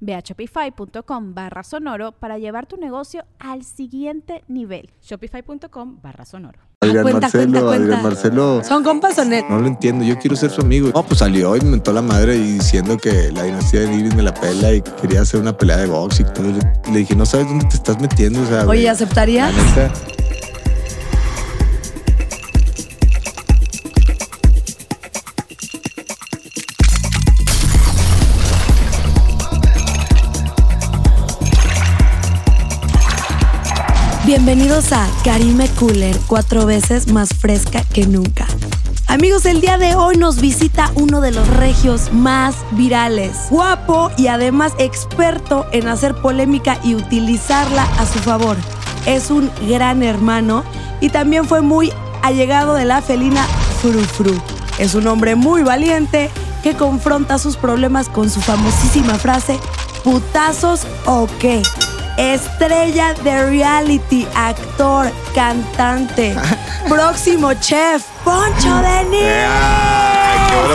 Ve a shopify.com barra sonoro para llevar tu negocio al siguiente nivel. Shopify.com barra sonoro. Adrián cuenta, Marcelo, cuenta, cuenta. Adrián Marcelo. ¿Son compas o net? No lo entiendo, yo quiero ser su amigo. No, pues salió y me mentó la madre y diciendo que la dinastía de Nigris me la pela y quería hacer una pelea de box y todo. Le dije, no sabes dónde te estás metiendo. O sea, Oye, ¿aceptarías? Bienvenidos a Karime Cooler, cuatro veces más fresca que nunca. Amigos, el día de hoy nos visita uno de los regios más virales, guapo y además experto en hacer polémica y utilizarla a su favor. Es un gran hermano y también fue muy allegado de la felina Frufru. Es un hombre muy valiente que confronta sus problemas con su famosísima frase, putazos o qué. Estrella de reality, actor, cantante, próximo chef, Poncho de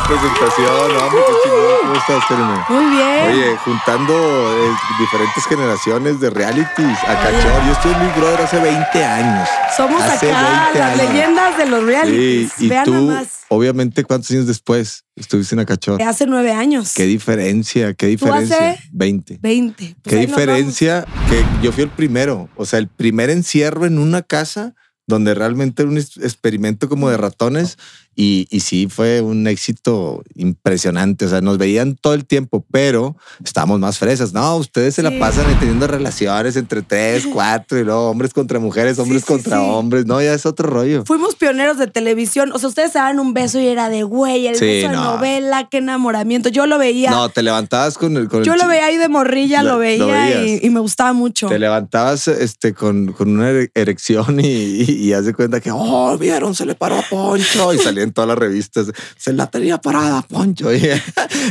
presentación! Hombre, qué chingón. ¿Cómo estás, Karime? Muy bien. Oye, juntando eh, diferentes generaciones de realities a cachor. Yo estoy en Big Brother hace 20 años. Somos hace acá 20 las años. leyendas de los Sí, realities. y Vean tú, obviamente, ¿cuántos años después estuviste en Acachor? De hace nueve años. Qué diferencia, qué ¿Tú diferencia. hace? 20. 20. Pues Qué ahí nos diferencia que yo fui el primero, o sea, el primer encierro en una casa donde realmente era un experimento como de ratones y, y sí fue un éxito impresionante, o sea, nos veían todo el tiempo, pero estábamos más fresas. No, ustedes se Sí. la pasan teniendo relaciones entre tres, cuatro y luego hombres contra mujeres, hombres sí, contra hombres, no, ya es otro rollo. Fuimos pioneros de televisión. O sea, ustedes se daban un beso y era de güey, el beso de no. novela, qué enamoramiento. Yo lo veía. No, te levantabas con el... Con el yo lo veía ahí de morrilla, Lo- veía y, y me gustaba mucho. Te levantabas este, con, con una ere- erección y, y, y haz de cuenta que, oh, vieron, se le paró a Poncho. Y salían todas las revistas, se la tenía parada Poncho. Y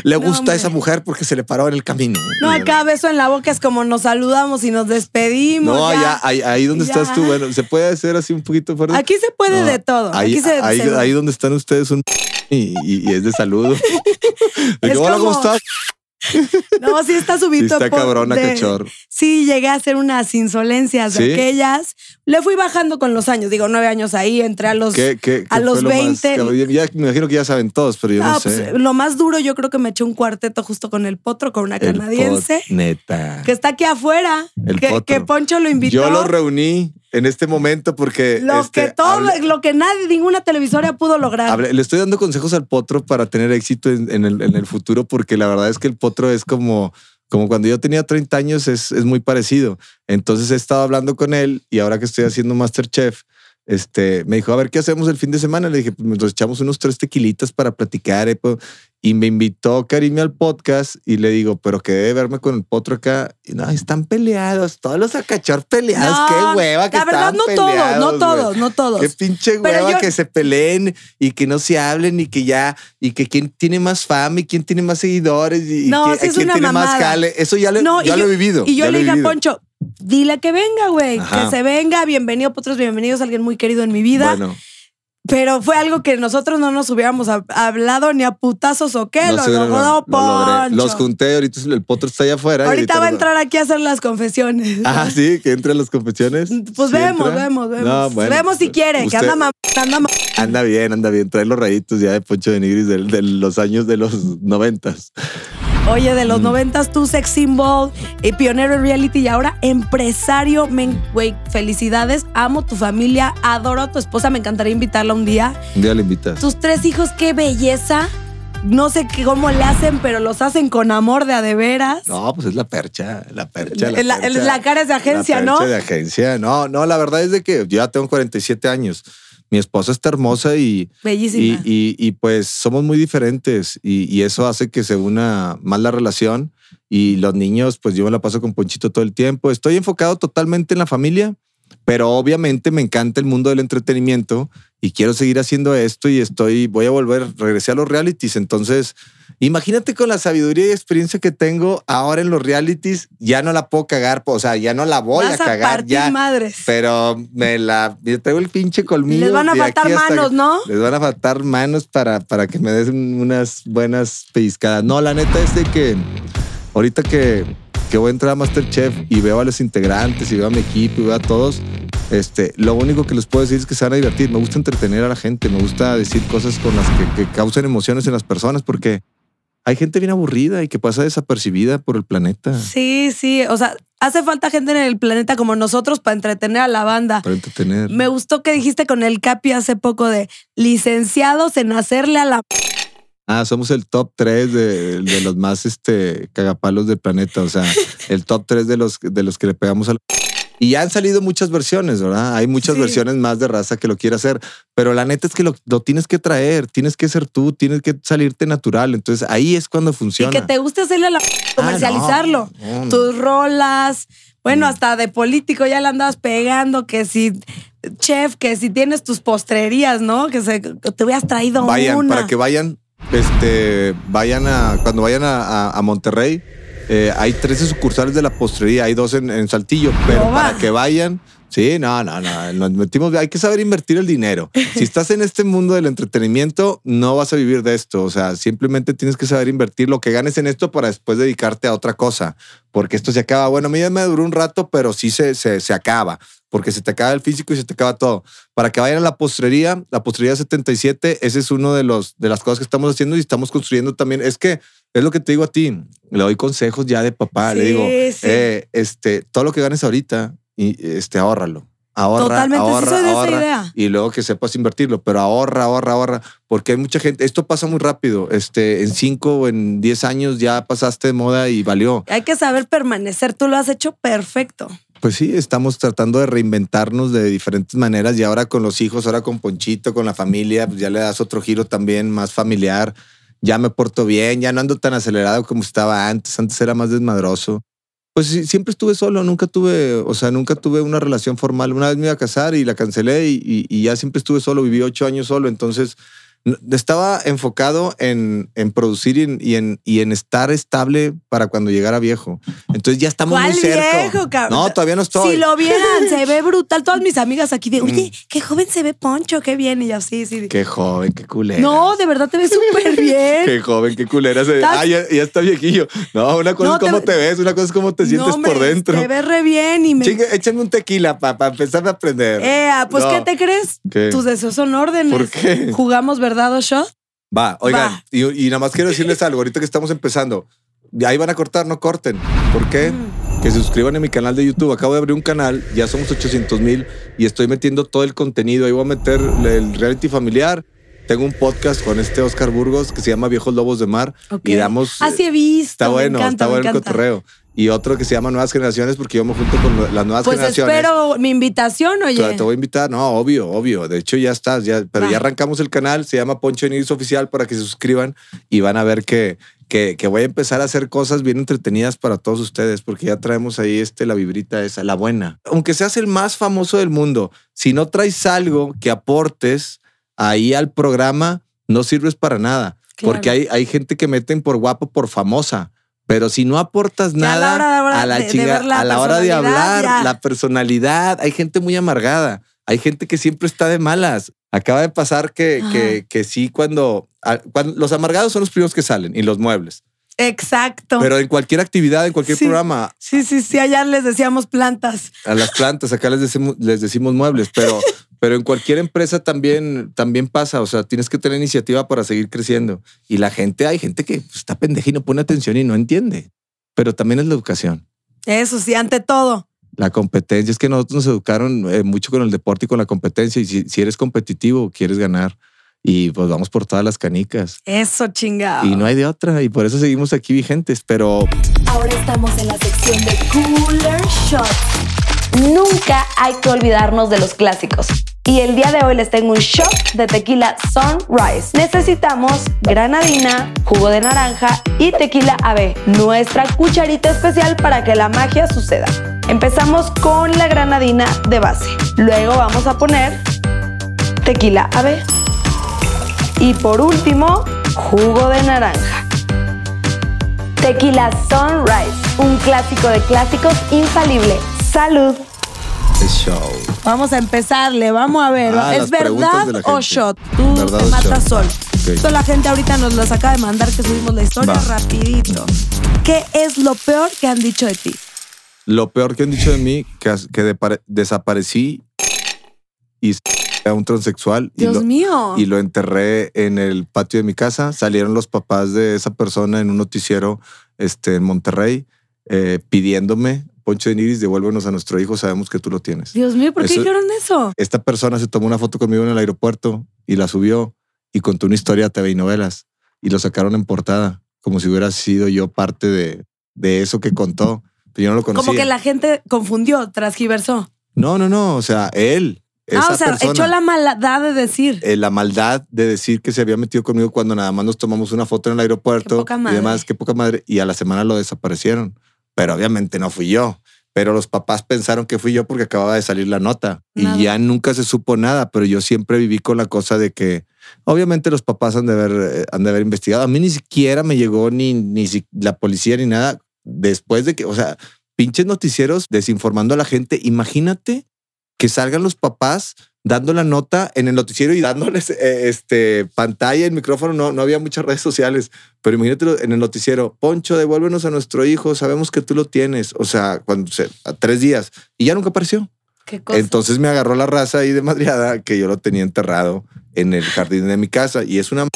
le gusta a esa mujer porque se le paró en el camino. No, acá beso en la boca es como nos saludamos y nos despedimos. No, ya. allá, ahí, ahí donde Ya. estás tú, bueno, se puede hacer así un poquito fuerte. Aquí se puede No, de todo. Ahí, Aquí se, ahí, se- ahí donde están ustedes un y, y- y es de saludo. Es ¿cómo como-? No, sí está Sí, subido. está por- cabrona, de- cachorro. Sí, llegué a hacer unas insolencias ¿Sí? de aquellas. Le fui bajando con los años. Digo, nueve años ahí, entré a los. ¿Qué, qué, a qué los fue lo más 20. Ya, me imagino que ya saben todos, pero yo no, No, sé. pues, lo más duro, yo creo que me eché un cuarteto justo con el potro, con una El canadiense, pot, neta. que está aquí afuera. El que, potro. que Poncho lo invitó. Yo lo reuní en este momento porque lo este, que todo, lo que nadie, ninguna televisora pudo lograr. le estoy dando consejos al potro para tener éxito en, en el, en el futuro, porque la verdad es que el potro es como, como cuando yo tenía 30 años, es, es muy parecido. Entonces he estado hablando con él y ahora que estoy haciendo Masterchef, este, me dijo, a ver, ¿qué hacemos el fin de semana? Le dije, pues nos echamos unos tres tequilitas para platicar. eh, pues, Y me invitó Karime al podcast y le digo, pero que debe verme con el potro acá. Y no, están peleados, todos los acachor peleados. No, qué hueva que La verdad, no todos, no todos, no todos. Qué pinche hueva yo- que se peleen y que no se hablen y que ya, y que quién tiene más fama y quién tiene más seguidores y, No, que- quién una tiene más mamada. jale. Eso ya, le- No, ya lo yo- he vivido. Y yo le dije a. Poncho, dile que venga, güey, que se venga, bienvenido, potros, bienvenidos, alguien muy querido en mi vida. Bueno, Pero fue algo que nosotros no nos hubiéramos hab- hablado ni a putazos o qué. no lo lo. Los junté, ahorita el potro está allá afuera. Ahorita va a entrar aquí a hacer las confesiones. Ah, sí, que entre a las confesiones. Pues ¿Sí vemos, entra? vemos, vemos. No, bueno, vemos si pues, quiere, que anda mam- anda Anda bien, anda bien. Trae los rayitos ya de Poncho de Nigris de, de los años de los noventas. Oye, de los noventas tú sex symbol, y pionero en reality y ahora empresario. Güey, felicidades. Amo tu familia, adoro a tu esposa. Me encantaría invitarla un día. Un día le invitas. Tus tres hijos, qué belleza. No sé qué- cómo le hacen, pero los hacen con amor de a de veras. No, pues es la percha, la percha. La- la- la cara es de agencia, la ¿no? percha de agencia. No, no, la verdad es de que yo ya tengo 47 años. Mi esposa está hermosa y, Bellísima. y, y- y, pues somos muy diferentes y, y eso hace que se una más la relación. Y los niños, pues yo me la paso con Ponchito todo el tiempo. Estoy enfocado totalmente en la familia, pero obviamente me encanta el mundo del entretenimiento y quiero seguir haciendo esto y estoy, voy a volver, regresé a los realities. Entonces, imagínate con la sabiduría y experiencia que tengo ahora en los realities, ya no la puedo cagar, o sea, ya no la voy Vas a a cagar partir ya. madres. Pero me la, yo traigo el pinche colmillo. Les van a faltar manos, ¿no? Les van a faltar manos para, para que me des unas buenas pellizcadas. No, la neta es de que ahorita que, que voy a entrar a Masterchef y veo a los integrantes y veo a mi equipo y veo a todos, este, lo único que les puedo decir es que se van a divertir. Me gusta entretener a la gente, me gusta decir cosas con las que, que causen emociones en las personas porque hay gente bien aburrida y que pasa desapercibida por el planeta. Sí, sí. O sea, hace falta gente en el planeta como nosotros para entretener a la banda. Para entretener. Me gustó que dijiste con el Capi hace poco de licenciados en hacerle a la. Ah, somos el top 3 de, de los más este, cagapalos del planeta. O sea, el top 3 de los, de los que le pegamos al. Y ya han salido muchas versiones, ¿verdad? Hay muchas Sí. versiones más de raza que lo quiere hacer. Pero la neta es que lo, lo tienes que traer, tienes que ser tú, tienes que salirte natural. Entonces ahí es cuando Y funciona. que te guste hacerle la. comercializarlo. Ah, no, no. Tus rolas. Bueno, Mm. hasta de político ya le andabas pegando, que si chef, que si tienes tus postrerías, ¿no? Que se, te hubieras traído vayan, una. para que vayan, este, vayan a, cuando vayan a, a- a Monterrey, eh, hay 13 sucursales de la postrería, hay dos en, en Saltillo, pero No para que vayan, sí, no, no, no, nos metimos, hay que saber invertir el dinero. Si estás en este mundo del entretenimiento, no vas a vivir de esto, o sea, simplemente tienes que saber invertir lo que ganes en esto para después dedicarte a otra cosa, porque esto se acaba, bueno, a mí ya me duró un rato, pero sí se, se, se acaba. Porque se te acaba el físico y se te acaba todo. Para que vayan a la postrería, la postrería 77, ese es uno de los de las cosas que estamos haciendo y estamos construyendo también. Es que es lo que te digo a ti. Le doy consejos ya de papá. Le Sí, digo, sí. eh, este, todo lo que ganes ahorita, y este, ahórralo. Ahorra, Totalmente, sí ahorra, esa ahorra, idea. Y luego que sepas invertirlo, pero ahorra, ahorra, ahorra. Porque hay mucha gente, esto pasa muy rápido. Este, en cinco o en diez años ya pasaste de moda y valió. Hay que saber permanecer. Tú lo has hecho perfecto. Pues sí, estamos tratando de reinventarnos de diferentes maneras y ahora con los hijos, ahora con Ponchito, con la familia, pues ya le das otro giro también más familiar. Ya me porto bien, ya no ando tan acelerado como estaba antes. Antes era más desmadroso. Pues siempre estuve solo, nunca tuve, o sea, nunca tuve una relación formal. Una vez me iba a casar y la cancelé y, y- ya siempre estuve solo, viví ocho años solo. Entonces estaba enfocado en, en producir y en, y, en, y en estar estable para cuando llegara viejo. Entonces ya estamos ¿Cuál muy cerca. viejo, cabrón? No, todavía no estoy. Si lo vieran, se ve brutal. Todas mis amigas aquí de, oye, qué joven se ve Poncho, qué bien. Y yo, sí, sí. Mm. Qué joven, qué culera. No, de verdad te ves súper bien. Qué joven, qué culera. Se... Ah, ya, ya está viejillo. No, una cosa No, es cómo te- te... ves, una cosa es cómo te sientes No, hombre, por dentro. Te ves re bien y me. Chingue, échame un tequila para empezar a aprender. Eh, pues, No. ¿qué te crees? ¿Qué? Tus deseos son órdenes. ¿Por qué? ¿Jugamos verdad shot? Va, oigan, Va. Y, y nada más quiero decirles algo, ahorita que estamos empezando. Ahí van a cortar, no corten. ¿Por qué? Mm. Que se suscriban a mi canal de YouTube. Acabo de abrir un canal, ya somos 800 mil y estoy metiendo todo el contenido. Ahí voy a meter el reality familiar. Tengo un podcast con este Oscar Burgos que se llama Viejos Lobos de Mar y damos... Así he visto. Está me bueno, encanta, está bueno el cotorreo. Y otro que se llama Nuevas Generaciones porque yo me junto con las nuevas Pues generaciones. espero mi invitación, oye. te voy a invitar, no, obvio, obvio. De hecho, ya estás, ya, pero Va. ya arrancamos el canal, se llama Poncho News Oficial para que se suscriban y van a ver que, que, que voy a empezar a hacer cosas bien entretenidas para todos ustedes, porque ya traemos ahí este, la vibrita esa, la buena. Aunque seas el más famoso del mundo, si no traes algo que aportes ahí al programa, no sirves para nada. Claro. Porque hay, hay gente que meten por guapo, por famosa. Pero si no aportas Que a la nada hora a la hora de hablar, ya. la personalidad, hay gente muy amargada, hay gente que siempre está de malas. Acaba de pasar que, que, que sí, cuando, cuando los amargados son los primeros que salen y los muebles. Exacto. Pero en cualquier actividad, en cualquier Sí. programa, sí, sí, sí, allá les decíamos plantas. a las plantas, acá les decimos, les decimos muebles, pero, pero en cualquier empresa también, también pasa. O sea, tienes que tener iniciativa para seguir creciendo. Y la gente, hay gente que está pendeja y no pone atención y no entiende. Pero también es la educación. Eso sí, ante todo. La competencia es que nosotros nos educaron eh, mucho con el deporte y con la competencia. Y si, si eres competitivo, quieres ganar. Y pues vamos por todas las canicas. Eso, chingado. Y no hay de otra. Y por eso seguimos aquí vigentes. Pero Ahora estamos en la sección de Cooler Shots. Nunca hay que olvidarnos de los clásicos. Y el día de hoy les tengo un shot de tequila Sunrise. Necesitamos granadina, jugo de naranja y tequila AB, nuestra cucharita especial para que la magia suceda. Empezamos con la granadina de base. Luego vamos a poner tequila AB. Y por último, jugo de naranja. Tequila Sunrise, un clásico de clásicos infalible. Salud. es show. Vamos a empezarle, vamos a ver. Ah, ¿Es las verdad o shot? Tú ¿Verdad te matas sol. Esto la gente ahorita nos los acaba de mandar que subimos la historia Va. rapidito. ¿Qué es lo peor que han dicho de ti? Lo peor que han dicho de mí, que, que desaparecí y a un transexual y Dios lo, mío. y lo enterré en el patio de mi casa. Salieron los papás de esa persona en un noticiero este, en Monterrey eh, pidiéndome, Poncho de Niris, devuélvenos a nuestro hijo, sabemos que tú lo tienes. Dios mío, ¿por qué Eso- dijeron eso? Esta persona se tomó una foto conmigo en el aeropuerto y la subió y contó una historia a TV y novelas y lo sacaron en portada, como si hubiera sido yo parte de, de eso que contó. Pero yo no lo conocía. Como que la gente confundió, transgiversó. No, no, no. O sea, él. Ah, esa o sea, persona, echó la maldad de decir. eh, la maldad de decir que se había metido conmigo cuando nada más nos tomamos una foto en el aeropuerto y demás, qué poca madre. Y a la semana lo desaparecieron. Pero obviamente no fui yo. Pero los papás pensaron que fui yo porque acababa de salir la nota. Nada. Y ya nunca se supo nada. Pero yo siempre viví con la cosa de que obviamente los papás han de haber, eh, han de haber investigado. A mí ni siquiera me llegó ni, ni si- la policía ni nada después de que, o sea, pinches noticieros desinformando a la gente. Imagínate que salgan los papás dando la nota en el noticiero y dándoles eh, este pantalla, el micrófono. No, no había muchas redes sociales, pero imagínate en el noticiero. Poncho, devuélvenos a nuestro hijo. Sabemos que tú lo tienes. O sea, cuando se, a tres días y ya nunca apareció. Qué cosa. Entonces me agarró la raza ahí de madriada que yo lo tenía enterrado en el jardín de mi casa y es una.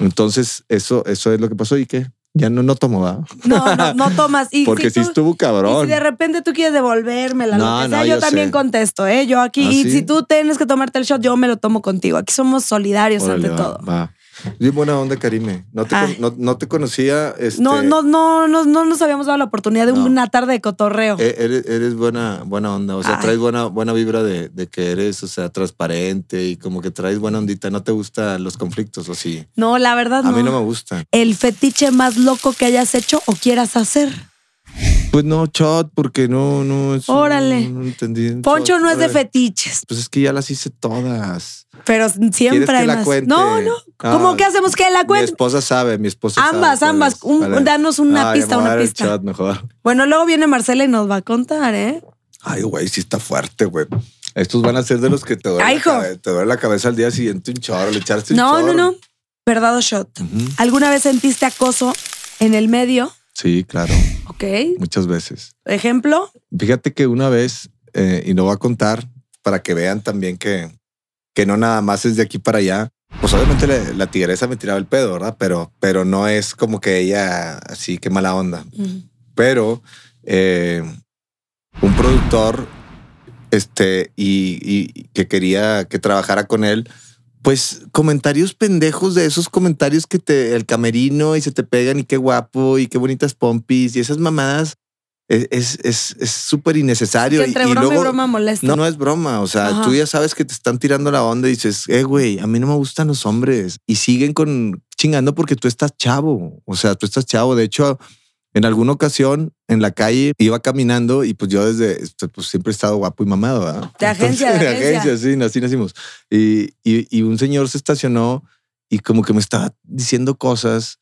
Entonces eso, eso es lo que pasó y que ya no, no tomo, ¿va? no, no, no tomas. Y Porque si tú- estuvo Y cabrón. si de repente tú quieres devolvérmela, No, lo que sea, no, yo, yo también sé. contesto, ¿eh? Yo aquí, ¿Ah, y sí? si tú tienes que tomarte el shot, yo me lo tomo contigo. Aquí somos solidarios Órale, ante va, todo. va. Bien buena onda, Karime. No te, con- no, no te conocía. Este, No, no, no, no, no nos habíamos dado la oportunidad de No. una tarde de cotorreo. e- Eres, eres buena, buena onda. O sea, Ay. traes buena, buena vibra de, de que eres, o sea, transparente y como que traes buena ondita. ¿No te gustan los conflictos o sí? no, la verdad A no. mí no me gustan. El fetiche más loco que hayas hecho o quieras hacer. Pues no, shot, porque no, no es. Órale. No, no entendí. Poncho Shot, no es de fetiches, Pues es que ya las hice todas. pero ¿Quieres siempre que hay la más. cuente? No, no. ¿Cómo Ah, que hacemos que la Mi cuente? esposa sabe, mi esposa sabe. Ambas, cuál ambas. Vale. danos una pista, una pista. shot mejor. Bueno, luego viene Marcela y nos va a contar, ¿eh? Ay, güey, sí está fuerte, güey. Estos van a ser de los que te duele, Ay, la, hijo. cabe- te duele la cabeza al día siguiente un chorro, le echaste un No, chorro. no, no. Verdad o shot. ¿Alguna vez sentiste acoso en el medio? Sí, claro, Ok. muchas veces. Ejemplo. Fíjate que una vez, eh, y lo voy a contar para que vean también que, que no nada más es de aquí para allá. Pues obviamente la tigresa me tiraba el pedo, ¿verdad? Pero, pero no es como que ella así, que mala onda. pero eh, un productor este y, y que quería que trabajara con él pues comentarios pendejos de esos comentarios que te el camerino y se te pegan y qué guapo y qué bonitas pompis y esas mamadas es es es es súper innecesario Que entre y, y broma y luego broma molesta. no, no es broma. O sea, Ajá. tú ya sabes que te están tirando la onda y dices, eh, güey, a mí no me gustan los hombres. Y siguen con chingando porque tú estás chavo. O sea, tú estás chavo. De hecho, en alguna ocasión en la calle iba caminando y pues yo desde, este, pues siempre he estado guapo y mamado. ¿verdad? De agencia, de agencia. sí, así nacimos. Y, y, y un señor se estacionó y como que me estaba diciendo cosas,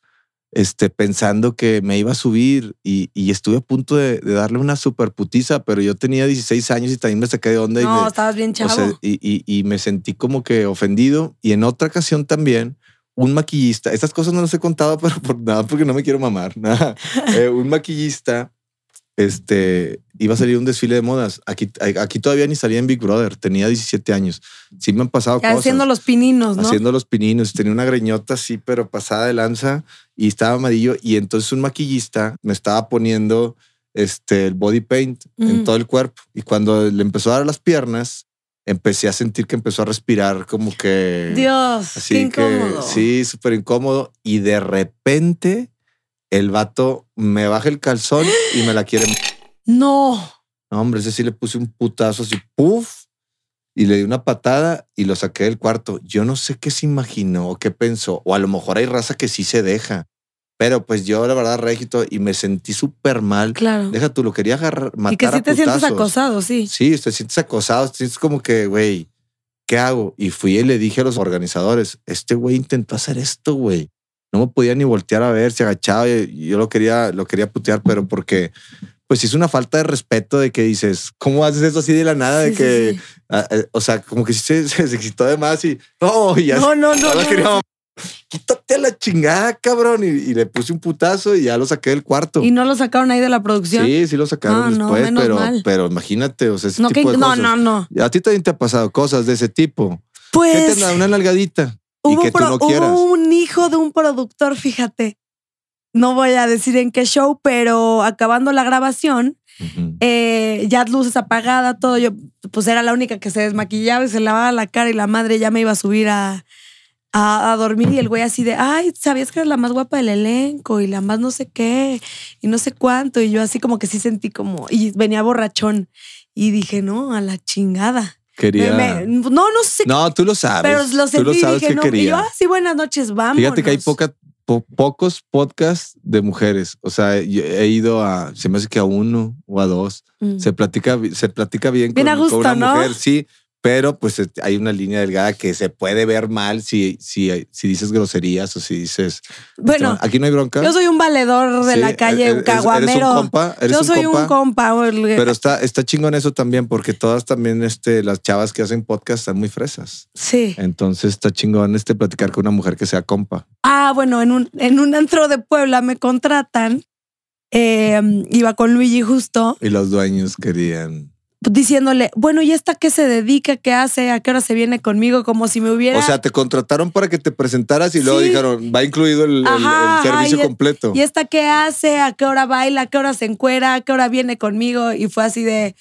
este, pensando que me iba a subir y, y estuve a punto de, de darle una super putiza, pero yo tenía 16 años y también me saqué de onda y No, me, estabas bien o chavo. sea, y- y me sentí como que ofendido. Y en otra ocasión también, un maquillista, estas cosas no las he contado, pero por nada, porque no me quiero mamar. Nada. Eh, un maquillista, este, iba a salir un desfile de modas. Aquí, aquí todavía ni salía en Big Brother, tenía 17 años. Sí me han pasado Ya cosas. haciendo los pininos, ¿no? Haciendo los pininos. Tenía una greñota así, pero pasada de lanza y estaba amarillo. Y entonces un maquillista me estaba poniendo este, el body paint en todo el cuerpo. Y cuando le empezó a dar las piernas, empecé a sentir que empezó a respirar como que... Dios, Así qué que sí, súper incómodo. Y de repente el vato me baja el calzón y me la quiere. No. No, hombre, ese sí le puse un putazo así, puff, y le di una patada y lo saqué del cuarto. Yo no sé qué se imaginó o qué pensó, o a lo mejor hay raza que sí se deja. Pero pues yo, la verdad, regito, y me sentí súper mal. Claro. Deja tú, lo quería agarrar, matar y que sí a te sientes acosado, sí. Sí, te sientes acosado, te sientes como que, güey, ¿qué hago? Y fui y le dije a los organizadores, este güey intentó hacer esto, güey. No me podía ni voltear a ver, se agachaba y yo lo quería, lo quería putear, pero porque, pues es una falta de respeto de que dices, ¿cómo haces eso así de la nada? De que, sí, sí. ah, eh, o sea, como que sí se, se, se excitó de más y, no, y ya, No, no, no. Quítate a la chingada, cabrón. Y, y le puse un putazo y ya lo saqué del cuarto. Y no lo sacaron ahí de la producción. Sí, sí lo sacaron Ah, no, después, menos pero, mal. pero imagínate, o sea, ese no, que- tipo de no, cosas. no, no. A ti también te ha pasado cosas de ese tipo. ¿Qué Pues te una nalgadita? y hubo, que tú no hubo quieras. un hijo de un productor, fíjate. No voy a decir en qué show, pero acabando la grabación, Ujú. eh, ya luces apagadas, todo. Yo, pues era la única que se desmaquillaba y se lavaba la cara y la madre ya me iba a subir a, a, a dormir y el güey así de, ay, sabías que eres la más guapa del elenco y la más no sé qué y no sé cuánto. Y yo así como que sí sentí como, y venía borrachón y dije, no, a la chingada. Quería. Me- me- no, no sé, No, tú lo sabes. pero lo tú sentí lo y sabes dije, que no. Y yo, ah, sí, buenas noches, vamos. Fíjate que hay poca, po- pocos podcasts de mujeres. O sea, yo he ido a, se me hace que a uno o a dos. Se platica, se platica bien, Bien con, a gusto, con una ¿no? mujer, sí. Pero pues este, hay una línea delgada que se puede ver mal si, si, si dices groserías o si dices. Bueno, aquí no hay bronca. yo soy un valedor de Sí, la calle, eres- un eres- un caguamero. compa, eres yo un soy compa. un compa. Pero está, está chingón eso también, porque todas también, este, las chavas que hacen podcast están muy fresas. sí. Entonces está chingón este platicar con una mujer que sea compa. Ah, bueno, en un, en un antro de Puebla me contratan. eh, iba con Luigi justo Y los dueños querían. Diciéndole, bueno, ¿y esta qué se dedica? ¿Qué hace? ¿A qué hora se viene conmigo? Como si me hubiera... O sea, te contrataron para que te presentaras y luego dijeron, va incluido el, Ajá, servicio y completo. ¿Y esta qué hace? ¿A qué hora baila? ¿A qué hora se encuera? ¿A qué hora viene conmigo? Y fue así de,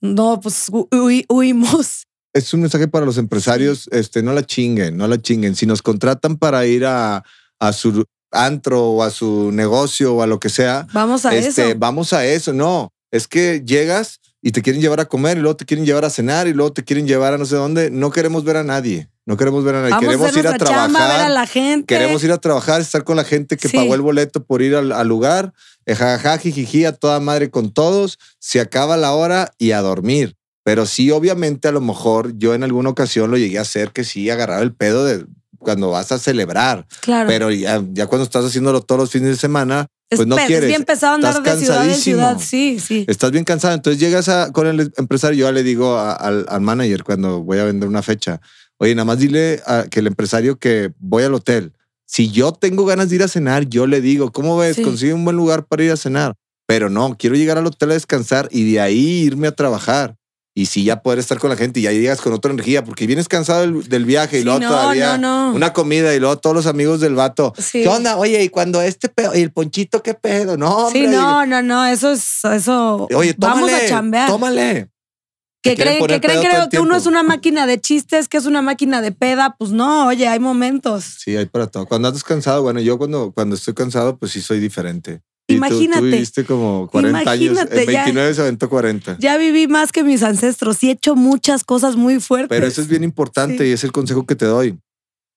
no, pues hu- hui- huimos. Es un mensaje para los empresarios, este, no la chinguen, no la chinguen. Si nos contratan para ir a, a su antro o a su negocio o a lo que sea, Vamos a este, eso. vamos a eso. No, es que llegas y te quieren llevar a comer y luego te quieren llevar a cenar y luego te quieren llevar a no sé dónde. No queremos ver a nadie. No queremos ver a nadie. Vamos a queremos hacer ir a trabajar. ver a la gente. Queremos ir a trabajar, estar con la gente que Sí. pagó el boleto por ir al, al lugar. eh, Jajaja, jijiji, a toda madre con todos. Se acaba la hora y a dormir. Pero sí, obviamente, a lo mejor yo en alguna ocasión lo llegué a hacer que sí agarraba el pedo de cuando vas a celebrar. Claro. Pero ya, ya cuando estás haciéndolo todos los fines de semana, pues no pe- es quieres. bien pesado andar Estás de ciudad en ciudad. Sí, sí. Estás bien cansado. Entonces llegas a- con el empresario. Yo ya le digo a- al, al manager cuando voy a vender una fecha, oye, nada más dile a, que el empresario que voy al hotel. Si yo tengo ganas de ir a cenar, yo le digo, ¿cómo ves? Sí. Consigue un buen lugar para ir a cenar. Pero no, quiero llegar al hotel a descansar y de ahí irme a trabajar. Y si ya poder estar con la gente y ya llegas con otra energía, porque vienes cansado del, del viaje y Sí, luego no, todavía no, no. una comida y luego todos los amigos del vato. Sí. ¿Qué onda? Oye, y cuando este pedo, y el ponchito, ¿qué pedo? No, hombre. Sí, no, no, no. Eso es, eso. Oye, tómale, Vamos a chambear. tómale. que creen, que, creen pedo que, uno es una máquina de chistes, que es una máquina de peda. Pues no, oye, hay momentos. Sí, hay para todo. Cuando andas cansado, bueno, yo cuando, cuando estoy cansado, pues sí soy diferente. Tú- Imagínate. Tú, viviste como 40 años. En ya. 29 se aventó 40. Ya viví más que mis ancestros y he hecho muchas cosas muy fuertes. Pero eso es bien importante Sí. y es el consejo que te doy.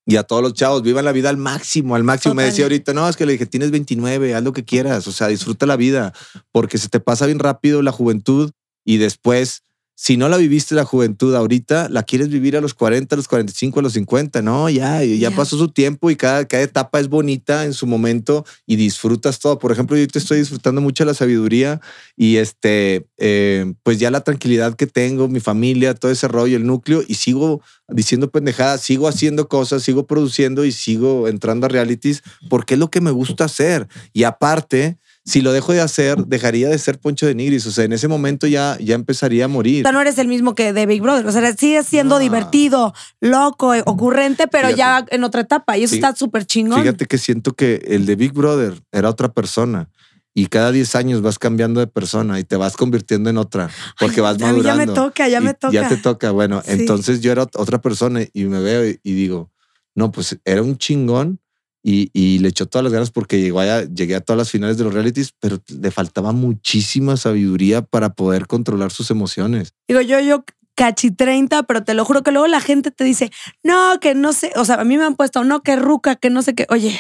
Y a todos los chavos, vivan la vida al máximo, al máximo. Me decía ahorita, no, es que le dije, tienes 29, haz lo que quieras, o sea, disfruta la vida, porque se te pasa bien rápido la juventud y después si no la viviste la juventud ahorita, la quieres vivir a los 40, a los 45, a los 50. No, ya, ya, Ya. pasó su tiempo y cada, cada etapa es bonita en su momento y disfrutas todo. Por ejemplo, yo te estoy disfrutando mucho la sabiduría y este, eh, pues ya la tranquilidad que tengo, mi familia, todo ese rollo, el núcleo y sigo diciendo pendejadas, sigo haciendo cosas, sigo produciendo y sigo entrando a realities porque es lo que me gusta hacer. Y aparte, si lo dejo de hacer, dejaría de ser Poncho de Nigris. O sea, en ese momento ya, ya empezaría a morir. sea, no eres el mismo que de Big Brother. O sea, sigues siendo divertido, loco, eh, ocurrente, pero Fíjate. ya en otra etapa. Y eso está súper chingón. Fíjate que siento que el de Big Brother era otra persona. Y cada 10 años vas cambiando de persona y te vas convirtiendo en otra. Porque vas a mí ya me madurando. toca, ya me toca. Ya te toca. Bueno, Sí. entonces yo era ot- otra persona y me veo y digo, no, pues era un chingón y, y le echó todas las ganas porque llegó allá, llegué a todas las finales de los realities, pero le faltaba muchísima sabiduría para poder controlar sus emociones. Digo, yo, yo cachi 30, pero te lo juro que luego la gente te dice, no, que no sé. O sea, a mí me han puesto, no, que ruca, que no sé qué. Oye,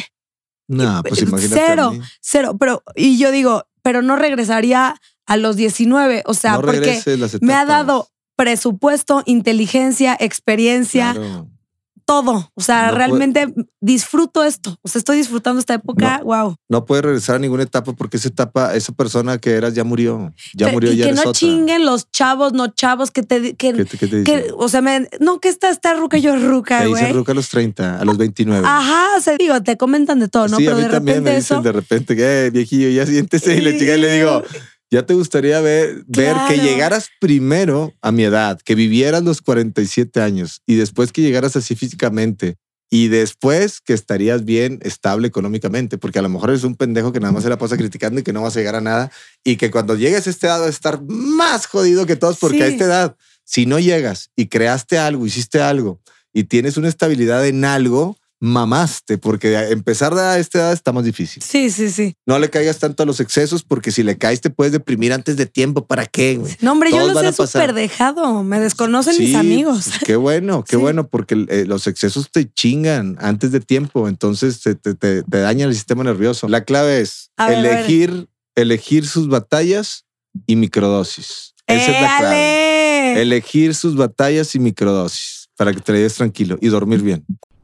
No, pues imagínate. cero, cero. Pero, y yo digo, pero no regresaría a los 19. O sea, no porque me ha dado presupuesto, inteligencia, experiencia, Claro. Todo. O sea, No puede- realmente disfruto esto. O sea, estoy disfrutando esta época. Wow. No puedes regresar a ninguna etapa porque esa etapa, esa persona que eras ya murió. Ya Pero- murió, y ya que eres no otra. chinguen los chavos, no chavos, que te. Que, ¿Qué te, qué te que- o sea, me, no, que esta está ruca, yo ruca, Te güey. dicen Ruca a los 30, a los 29. Ajá, o sea, digo, te comentan de todo, ¿no? sí, Pero a mí de también repente me dicen eso. de repente, que, eh, viejillo, ya siéntese. Y le y le digo, ya te gustaría ver, ver que llegaras primero a mi edad, que vivieras los 47 años y después que llegaras así físicamente. Y después que estarías bien estable económicamente, porque a lo mejor eres un pendejo que nada más se la pasa criticando y que no vas a llegar a nada. Y que cuando llegues a esta edad vas a estar más jodido que todos, porque a esta edad, si no llegas y creaste algo, hiciste algo y tienes una estabilidad en algo, mamaste, porque empezar a esta edad está más difícil. Sí, sí, sí. No le caigas tanto a los excesos, porque si le caes te puedes deprimir antes de tiempo. ¿Para qué, güey? No, hombre, yo los he súper dejado. Me desconocen mis Sí, amigos. pues, qué bueno, qué Sí. bueno, porque eh, los excesos te chingan antes de tiempo, entonces te, te, te- te daña el sistema nervioso. La clave es A ver. elegir, elegir sus batallas y microdosis. Esa es la clave. Elegir sus batallas y microdosis para que te la lleves tranquilo y dormir bien.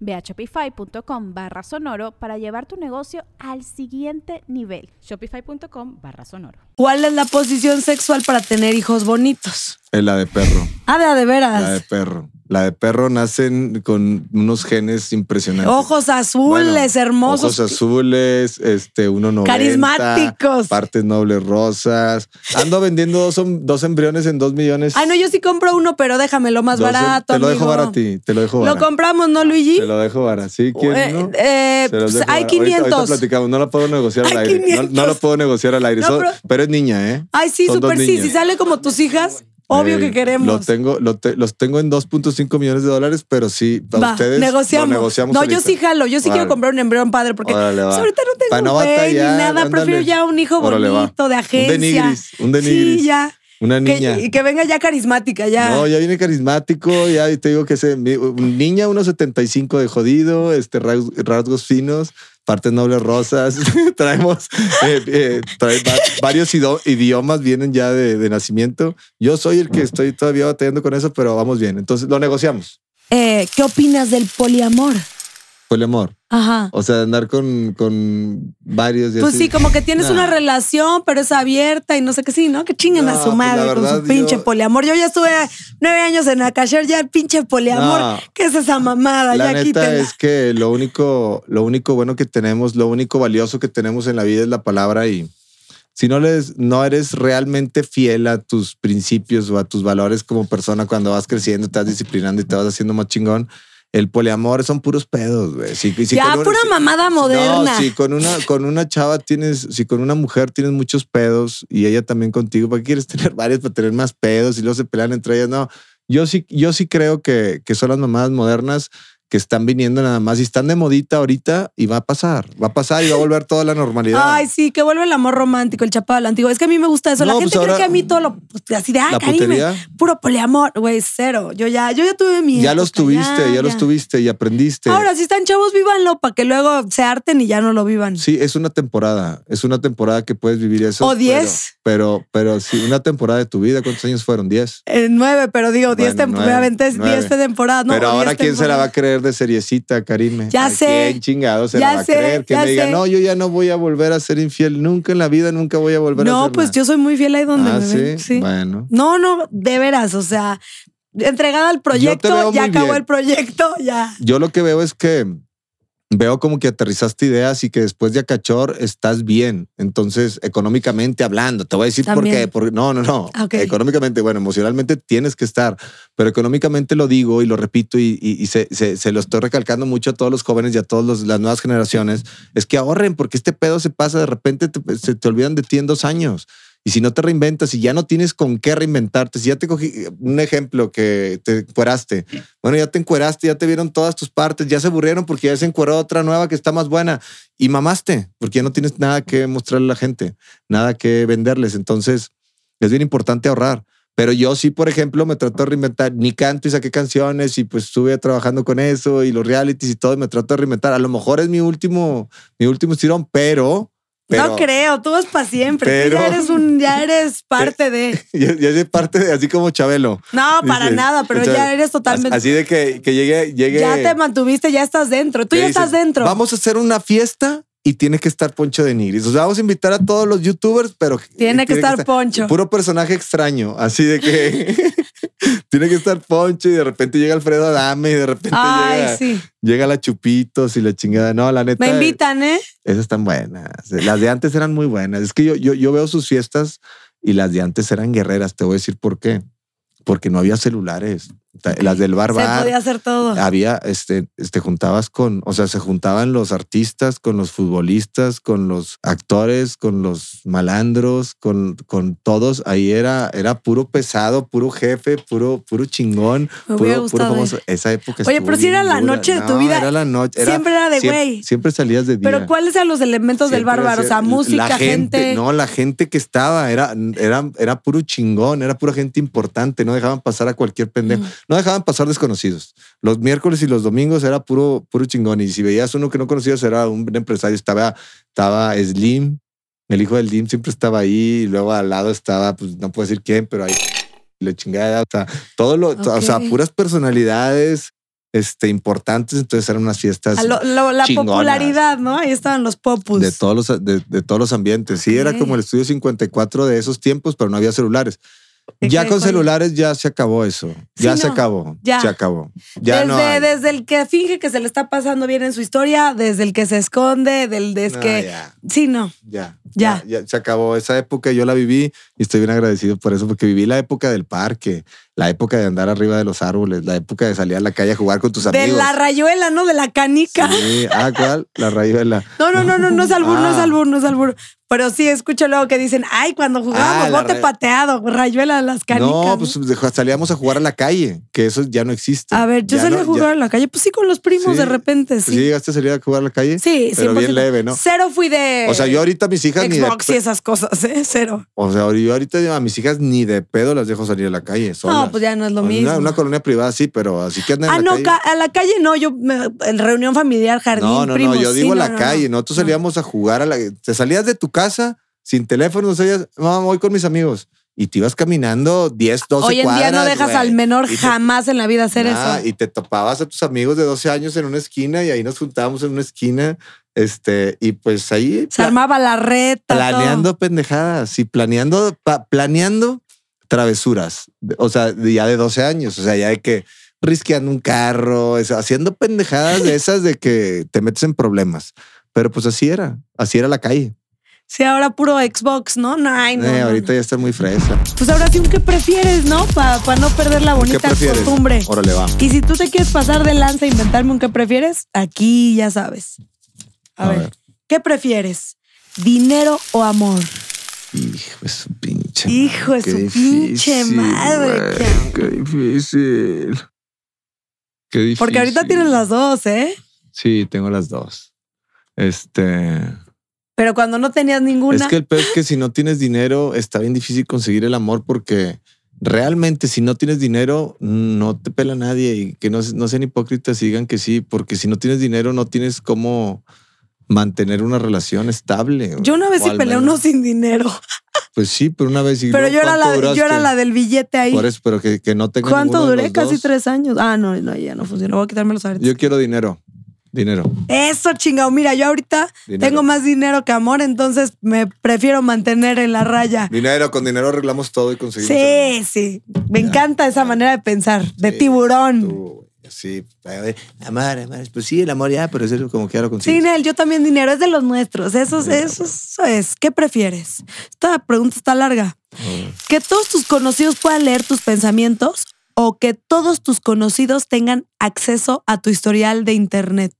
Ve a shopify.com barra sonoro para llevar tu negocio al siguiente nivel. Shopify.com barra sonoro. ¿Cuál es la posición sexual para tener hijos bonitos? Es la de perro. Ah, de, a de veras. La de perro. La de perro nacen con unos genes impresionantes. Ojos azules, Bueno, hermosos. Ojos azules, este, uno noventa, Carismáticos. Partes nobles rosas. Ando vendiendo dos, em- dos embriones en dos millones. Ay, no, yo sí compro uno, pero déjamelo más Dos barato. Te lo dejo amigo. barato a ti. Te lo dejo Lo barato. compramos, ¿no, Luigi? Te lo dejo barato. ¿Sí? ¿Quieres, Eh, no? eh, pues, hay barato. Ahorita- 500. Ahorita, platicamos. No lo puedo negociar al aire. No- 500. No, lo puedo negociar al aire. No, pero- pero... es niña, ¿eh? Ay, sí, súper sí. Si sale como tus hijas, obvio Eh, que queremos. Lo tengo, lo te- los tengo en 2.5 millones de dólares, pero sí, a Va, ustedes negociamos. lo negociamos. no, yo sí jalo. Yo sí quiero comprar un embrión padre porque Órale, pues, ahorita no tengo no güey ni batallar, nada. ándale. Prefiero ya un hijo Órale, va. bonito de Un agencia. un de nigris. Sí, ya. Una Que- niña. y que venga ya carismática, ya. No, ya viene carismático, ya te digo que se, mi- niña, unos 75 de jodido, este, ras- rasgos finos, partes nobles rosas. Traemos eh, eh, trae va- varios idiomas, vienen ya de, de nacimiento. Yo soy el que estoy todavía batallando con eso, pero vamos bien. Entonces lo negociamos. Eh, ¿Qué opinas del poliamor? Poliamor. Ajá. O sea, de andar con, con varios. y Pues así. sí, como que tienes Nah. una relación, pero es abierta y no sé qué sí, ¿no? Que chinguen No, a su pues, madre con su pinche yo- poliamor. Yo ya estuve nueve años en Acasher, ya el pinche poliamor. ¿Qué es esa mamada? La ya neta quítenla. es que lo único, lo único bueno que tenemos, lo único valioso que tenemos en la vida es la palabra y si no, les, no eres realmente fiel a tus principios o a tus valores como persona cuando vas creciendo, te vas disciplinando y te vas haciendo más chingón, el poliamor son puros pedos, güey. Si- si ya, una- pura si- mamada moderna. No, si con una, con una chava tienes, si con una mujer tienes muchos pedos y ella también contigo, ¿para qué quieres tener varias para tener más pedos y luego se pelean entre ellas? No, yo sí, yo sí creo que, que son las mamadas modernas que están viniendo nada más y están de modita ahorita y va a pasar, va a pasar y va a volver toda la normalidad. Ay, sí, que vuelve el amor romántico, el chapado antiguo. Es que a mí me gusta eso. La No, gente pues cree que a mí todo lo pues, así de, ah, putería. puro poliamor, güey, cero. Yo ya, yo ya tuve mi. ya los tuviste, ya, los tuviste y aprendiste. Ahora, si están chavos, vívanlo para que luego se harten y ya no lo vivan. Sí, es una temporada, es una temporada que puedes vivir eso. O pero- 10. Pero, pero, sí, una temporada de tu vida, ¿cuántos años fueron? Diez. Eh, nueve, pero digo, diez Bueno, temporadas, nueve, diez nueve. temporadas. No, Pero ahora, diez ¿quién se la va a creer de seriecita, Karime? Ya ¿A sé. ¿Quién chingado se Ya la va a creer? Que me diga, sé. no, yo ya no voy a volver a ser infiel nunca en la vida, nunca voy a volver a No, ser pues yo soy muy fiel ahí donde Ah, me ven. ¿sí? Sí. Bueno. No, no, de veras, o sea, entregada al proyecto, ya acabó bien. el proyecto, ya. Yo lo que veo es que veo como que aterrizaste ideas y que después de Acachor estás bien. Entonces, económicamente hablando, te voy a decir por También. qué. Por- no, no, no. Ah, ok. Económicamente, bueno, emocionalmente tienes que estar, pero económicamente lo digo y lo repito y, y- y se, se- se lo estoy recalcando mucho a todos los jóvenes y a todas las nuevas generaciones. Es que ahorren porque este pedo se pasa, de repente te- se te olvidan de ti en dos años. Y si no te reinventas y ya no tienes con qué reinventarte, si ya te cogí un ejemplo que te encueraste, bueno, ya te encueraste, ya te vieron todas tus partes, ya se aburrieron porque ya se encueró otra nueva que está más buena y mamaste porque ya no tienes nada que mostrarle a la gente, nada que venderles. Entonces es bien importante ahorrar. Pero yo sí, por ejemplo, me trato de reinventar. Ni canto y saqué canciones y pues estuve trabajando con eso y los realities y todo. Me trato de reinventar. A lo mejor es mi último, mi último estirón, pero. Pero no creo, tú vas para siempre. Tú ya eres un, ya eres parte de. Ya, ya es parte de así como Chabelo. No, para Dice, nada, pero ya eres totalmente. Así de que, que llegue, llegue. ya te mantuviste, ya estás dentro. Tú ya dices, estás dentro. Vamos a hacer una fiesta y tiene que estar Poncho de Nigris. O sea, vamos a invitar a todos los youtubers, pero Tiene que estar Poncho. Puro personaje extraño, así de que tiene que estar Poncho y de repente llega Alfredo Adame y de repente Ay, llega, sí. llega la Chupitos y la chingada. No, la neta. Me invitan, ¿eh? Esas están buenas. Las de antes eran muy buenas. Es que yo, yo, yo veo sus fiestas y las de antes eran guerreras. Te voy a decir por qué. Porque no había celulares. Las del bar Se bar. podía hacer todo. Había, este, este, juntabas con, o sea, se juntaban los artistas con los futbolistas, con los actores, con los malandros, con, con todos. Ahí era, era puro pesado, puro jefe, puro, puro chingón, Me puro, puro famoso. Esa época. Oye, pero si era la dura. noche de tu No, vida, Era la noche. siempre era de güey. Siempre, salías de día. Pero ¿cuáles eran los elementos del bárbaro? O sea, música, la gente. No, la gente que estaba era, era, era puro chingón, era pura gente importante. No dejaban pasar a cualquier pendejo. No dejaban pasar desconocidos. Los miércoles y los domingos era puro, puro chingón. Y si veías uno que no conocías, era un empresario. Estaba, estaba Slim, el hijo del Slim siempre estaba ahí. Y luego al lado estaba, pues no puedo decir quién, pero ahí la chingada. O sea, todo lo, o sea, puras personalidades este, importantes. Entonces eran unas fiestas. A lo- lo- la chingonas. popularidad, ¿no? Ahí estaban los popus. De todos los, de, de todos los ambientes. Sí, era como el estudio 54 de esos tiempos, pero no había celulares. ¿De Ya con celulares ya se acabó eso. Ya Sí, se no. acabó. Ya. Se acabó. Ya desde, no hay. desde el que finge que se le está pasando bien en su historia, desde el que se esconde, del de es No, que. ya. Sí, no. Ya, Ya. ya, se acabó esa época. Yo la viví y estoy bien agradecido por eso, porque viví la época del parque, la época de andar arriba de los árboles, la época de salir a la calle a jugar con tus De amigos. la rayuela, ¿no? De la canica. Sí. Ah, ¿cuál? La rayuela. No, no, no, no, no es albur, no es Ah. albur, no es albur. Pero sí escucho luego que dicen, ay, cuando jugábamos Ah, bote ra- pateado, rayuela de las canicas. No, ¿no? pues deja- salíamos a jugar a la calle, que eso ya no existe. A ver, yo Ya salí no- a jugar ya- a la calle, pues sí, con los primos Sí. de repente, ¿Sí sí. llegaste a salir a jugar a la calle? Sí, Pero 100%. bien leve, ¿no? Cero fui de. O sea, yo ahorita a mis hijas ni de Xbox y pe- esas cosas, ¿eh? Cero. O sea, yo ahorita a mis hijas ni de pedo las dejo salir a la calle. solas. No, pues ya no es lo Una- mismo. Una, colonia privada sí, pero así que andan Ah, en la no, calle. ca- a la calle no, yo, me- en reunión familiar, jardín, No, no, primos. no, yo sí, digo no, la no, calle. no. Nosotros No. salíamos a jugar a la. Te salías de tu casa sin teléfono, no sabías, no, voy con mis amigos. y te ibas caminando 10, 12 Hoy en día no cuadras, dejas güey. al menor te- jamás en la vida hacer Ah, eso. Y te topabas a tus amigos de 12 años en una esquina y ahí nos juntábamos en una esquina. Este, y pues ahí Se armaba la reta. planeando pendejadas y planeando, pa- planeando travesuras. O sea, ya de 12 años. O sea, ya de que risqueando un carro, eso, haciendo pendejadas de esas de que te metes en problemas. Pero pues así era, así era la calle. Sí, ahora puro Xbox, ¿no? No, ay, no, Eh, no, ahorita no. ya está muy fresa. Pues ahora sí, un qué prefieres, ¿no? Para no perder la ¿Qué bonita prefieres? costumbre. Órale, va. Y si tú te quieres pasar de lanza e inventarme un qué prefieres, aquí ya sabes. A, A ver, ver. ¿qué prefieres? ¿Dinero o amor? Hijo de su pinche. Hijo de Qué su pinche madre, güey. Qué difícil. Qué difícil. Porque ahorita tienes las dos, ¿eh? Sí, tengo las dos. Este. Pero cuando no tenías ninguna. Es que el peor es que si no tienes dinero, está bien difícil conseguir el amor porque realmente si no tienes dinero, no te pela nadie y que no, no sean hipócritas y digan que sí, porque si no tienes dinero, no tienes cómo mantener una relación estable. Yo una vez sí peleé uno sin dinero. Pues sí, pero una vez. Pero yo era, ¿cuánto la, yo era la del billete ahí. Por eso, pero que, que no tenga ¿Cuánto duré? Casi dos. tres años. Ah, no, no, ya no funciona. Voy a quitarme los aretes. Yo quiero dinero. Dinero. Eso, chingado. Mira, yo ahorita Dinero. tengo más dinero que amor, entonces me prefiero mantener en la raya. Dinero, con dinero arreglamos todo y conseguimos. Sí, sí. Me encanta esa manera de pensar, de tiburón. tú, Sí, a ver, amar, amar. Pues sí, el amor ya, pero eso es como que ya lo Sí. Nel, yo también dinero, es de los nuestros. Eso, es- eso, es- eso es. ¿Qué prefieres? Esta pregunta está larga. ¿Que todos tus conocidos puedan leer tus pensamientos o que todos tus conocidos tengan acceso a tu historial de internet?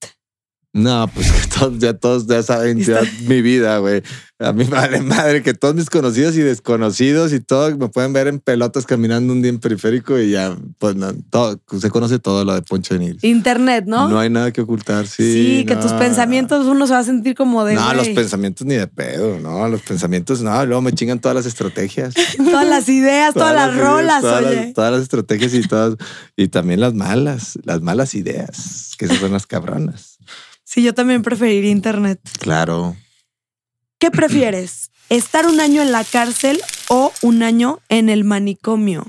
No, pues que todos, ya todos ya saben ya mi vida, güey. A mí vale madre que todos mis conocidos y desconocidos y todo me pueden ver en pelotas caminando un día en periférico y ya, pues no, todo, se conoce todo lo de Poncho Nigris. Internet, ¿no? No hay nada que ocultar, sí. Sí, que tus pensamientos uno se va a sentir como de. No, los pensamientos ni de pedo, no, los pensamientos no, luego me chingan todas las estrategias. Todas las ideas, todas, las rolas, todas oye. Las, todas las estrategias y todas, y también las malas, las malas ideas, que esas son las cabronas. Sí, yo también preferiría internet. Claro. ¿Qué prefieres? ¿Estar un año en la cárcel o un año en el manicomio?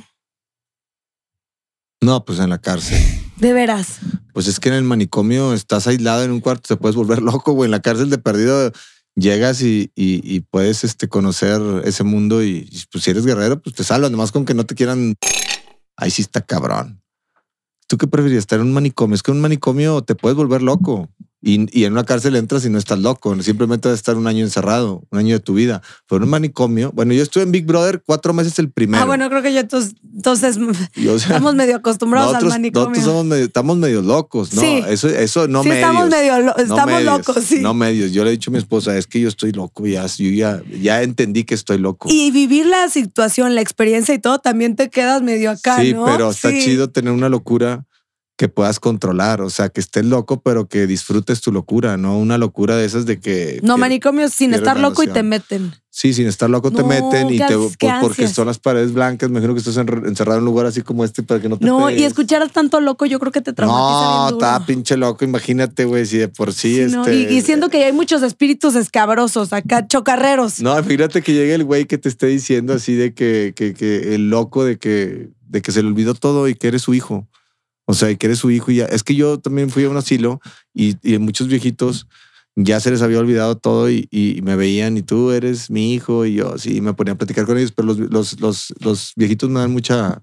No, pues en la cárcel. De veras. Pues es que en el manicomio estás aislado en un cuarto, te puedes volver loco, güey. En la cárcel de perdido llegas y, y- y puedes este, conocer ese mundo y, y, pues si eres guerrero, pues te salvas, nomás con que no te quieran. Ahí sí está cabrón. ¿Tú qué preferirías? Estar en un manicomio. Es que en un manicomio te puedes volver loco. Y, y en una cárcel entras y no estás loco. Simplemente vas a estar un año encerrado, un año de tu vida. Pero en un manicomio, bueno, yo estuve en Big Brother cuatro meses el primero. Ah, bueno, creo que yo entonces, entonces Y, o sea, estamos medio acostumbrados nosotros, al manicomio. nosotros somos medio, estamos medio locos, ¿no? Sí. Eso, eso no sí, medios. estamos medio lo- no estamos medios, locos, sí. No medios. Yo le he dicho a mi esposa, es que yo estoy loco, ya, yo ya, ya entendí que estoy loco. Y vivir la situación, la experiencia y todo, también te quedas medio acá, sí, ¿no? pero está Sí. chido tener una locura que puedas controlar, o sea, que estés loco, pero que disfrutes tu locura, no una locura de esas de que... No, manicomio sin estar loco y te meten. Sí, sin estar loco te No, meten y te, por- porque son las paredes blancas, me imagino que estás encerrado en un lugar así como este para que no te No, y escuchar a tanto loco, yo creo que te traumatiza No, está pinche loco, imagínate, güey, si de por sí, Sí, no, este... y, y siendo que hay muchos espíritus escabrosos acá, chocarreros. No, fíjate que llegue el güey que te esté diciendo así de que, que, que el loco de que, de que se le olvidó todo y que eres su hijo. O sea, que eres su hijo y ya. Es que yo también fui a un asilo y, y muchos viejitos ya se les había olvidado todo y, y me veían y tú eres mi hijo y yo sí me ponía a platicar con ellos, pero los, los, los, los viejitos me dan mucha,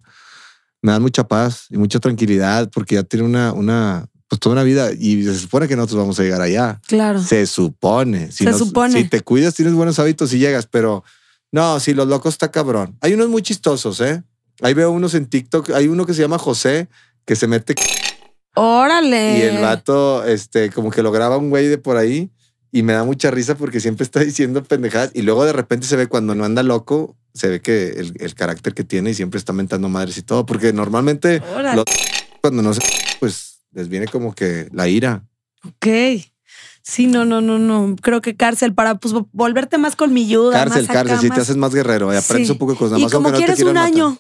me dan mucha paz y mucha tranquilidad porque ya tienen una, una, pues toda una vida y se supone que nosotros vamos a llegar allá. Claro. Se supone. Si Se supone. Si te cuidas, tienes buenos hábitos y llegas, pero no, si los locos está cabrón. Hay unos muy chistosos, ¿eh? Ahí veo unos en TikTok. Hay uno que se llama José, que se mete Órale. y el vato, este, como que lo graba un güey de por ahí y me da mucha risa porque siempre está diciendo pendejadas y luego de repente se ve cuando no anda loco, se ve que el, el carácter que tiene y siempre está mentando madres y todo, porque normalmente cuando no se, pues les viene como que la ira. Ok. Sí, no, no, no, no. Creo que cárcel para pues volverte más colmilluda. Cárcel, más acá, cárcel, si te haces más guerrero y aprendes Sí. un poco de cosas. Y más como no te un quieran matar. año.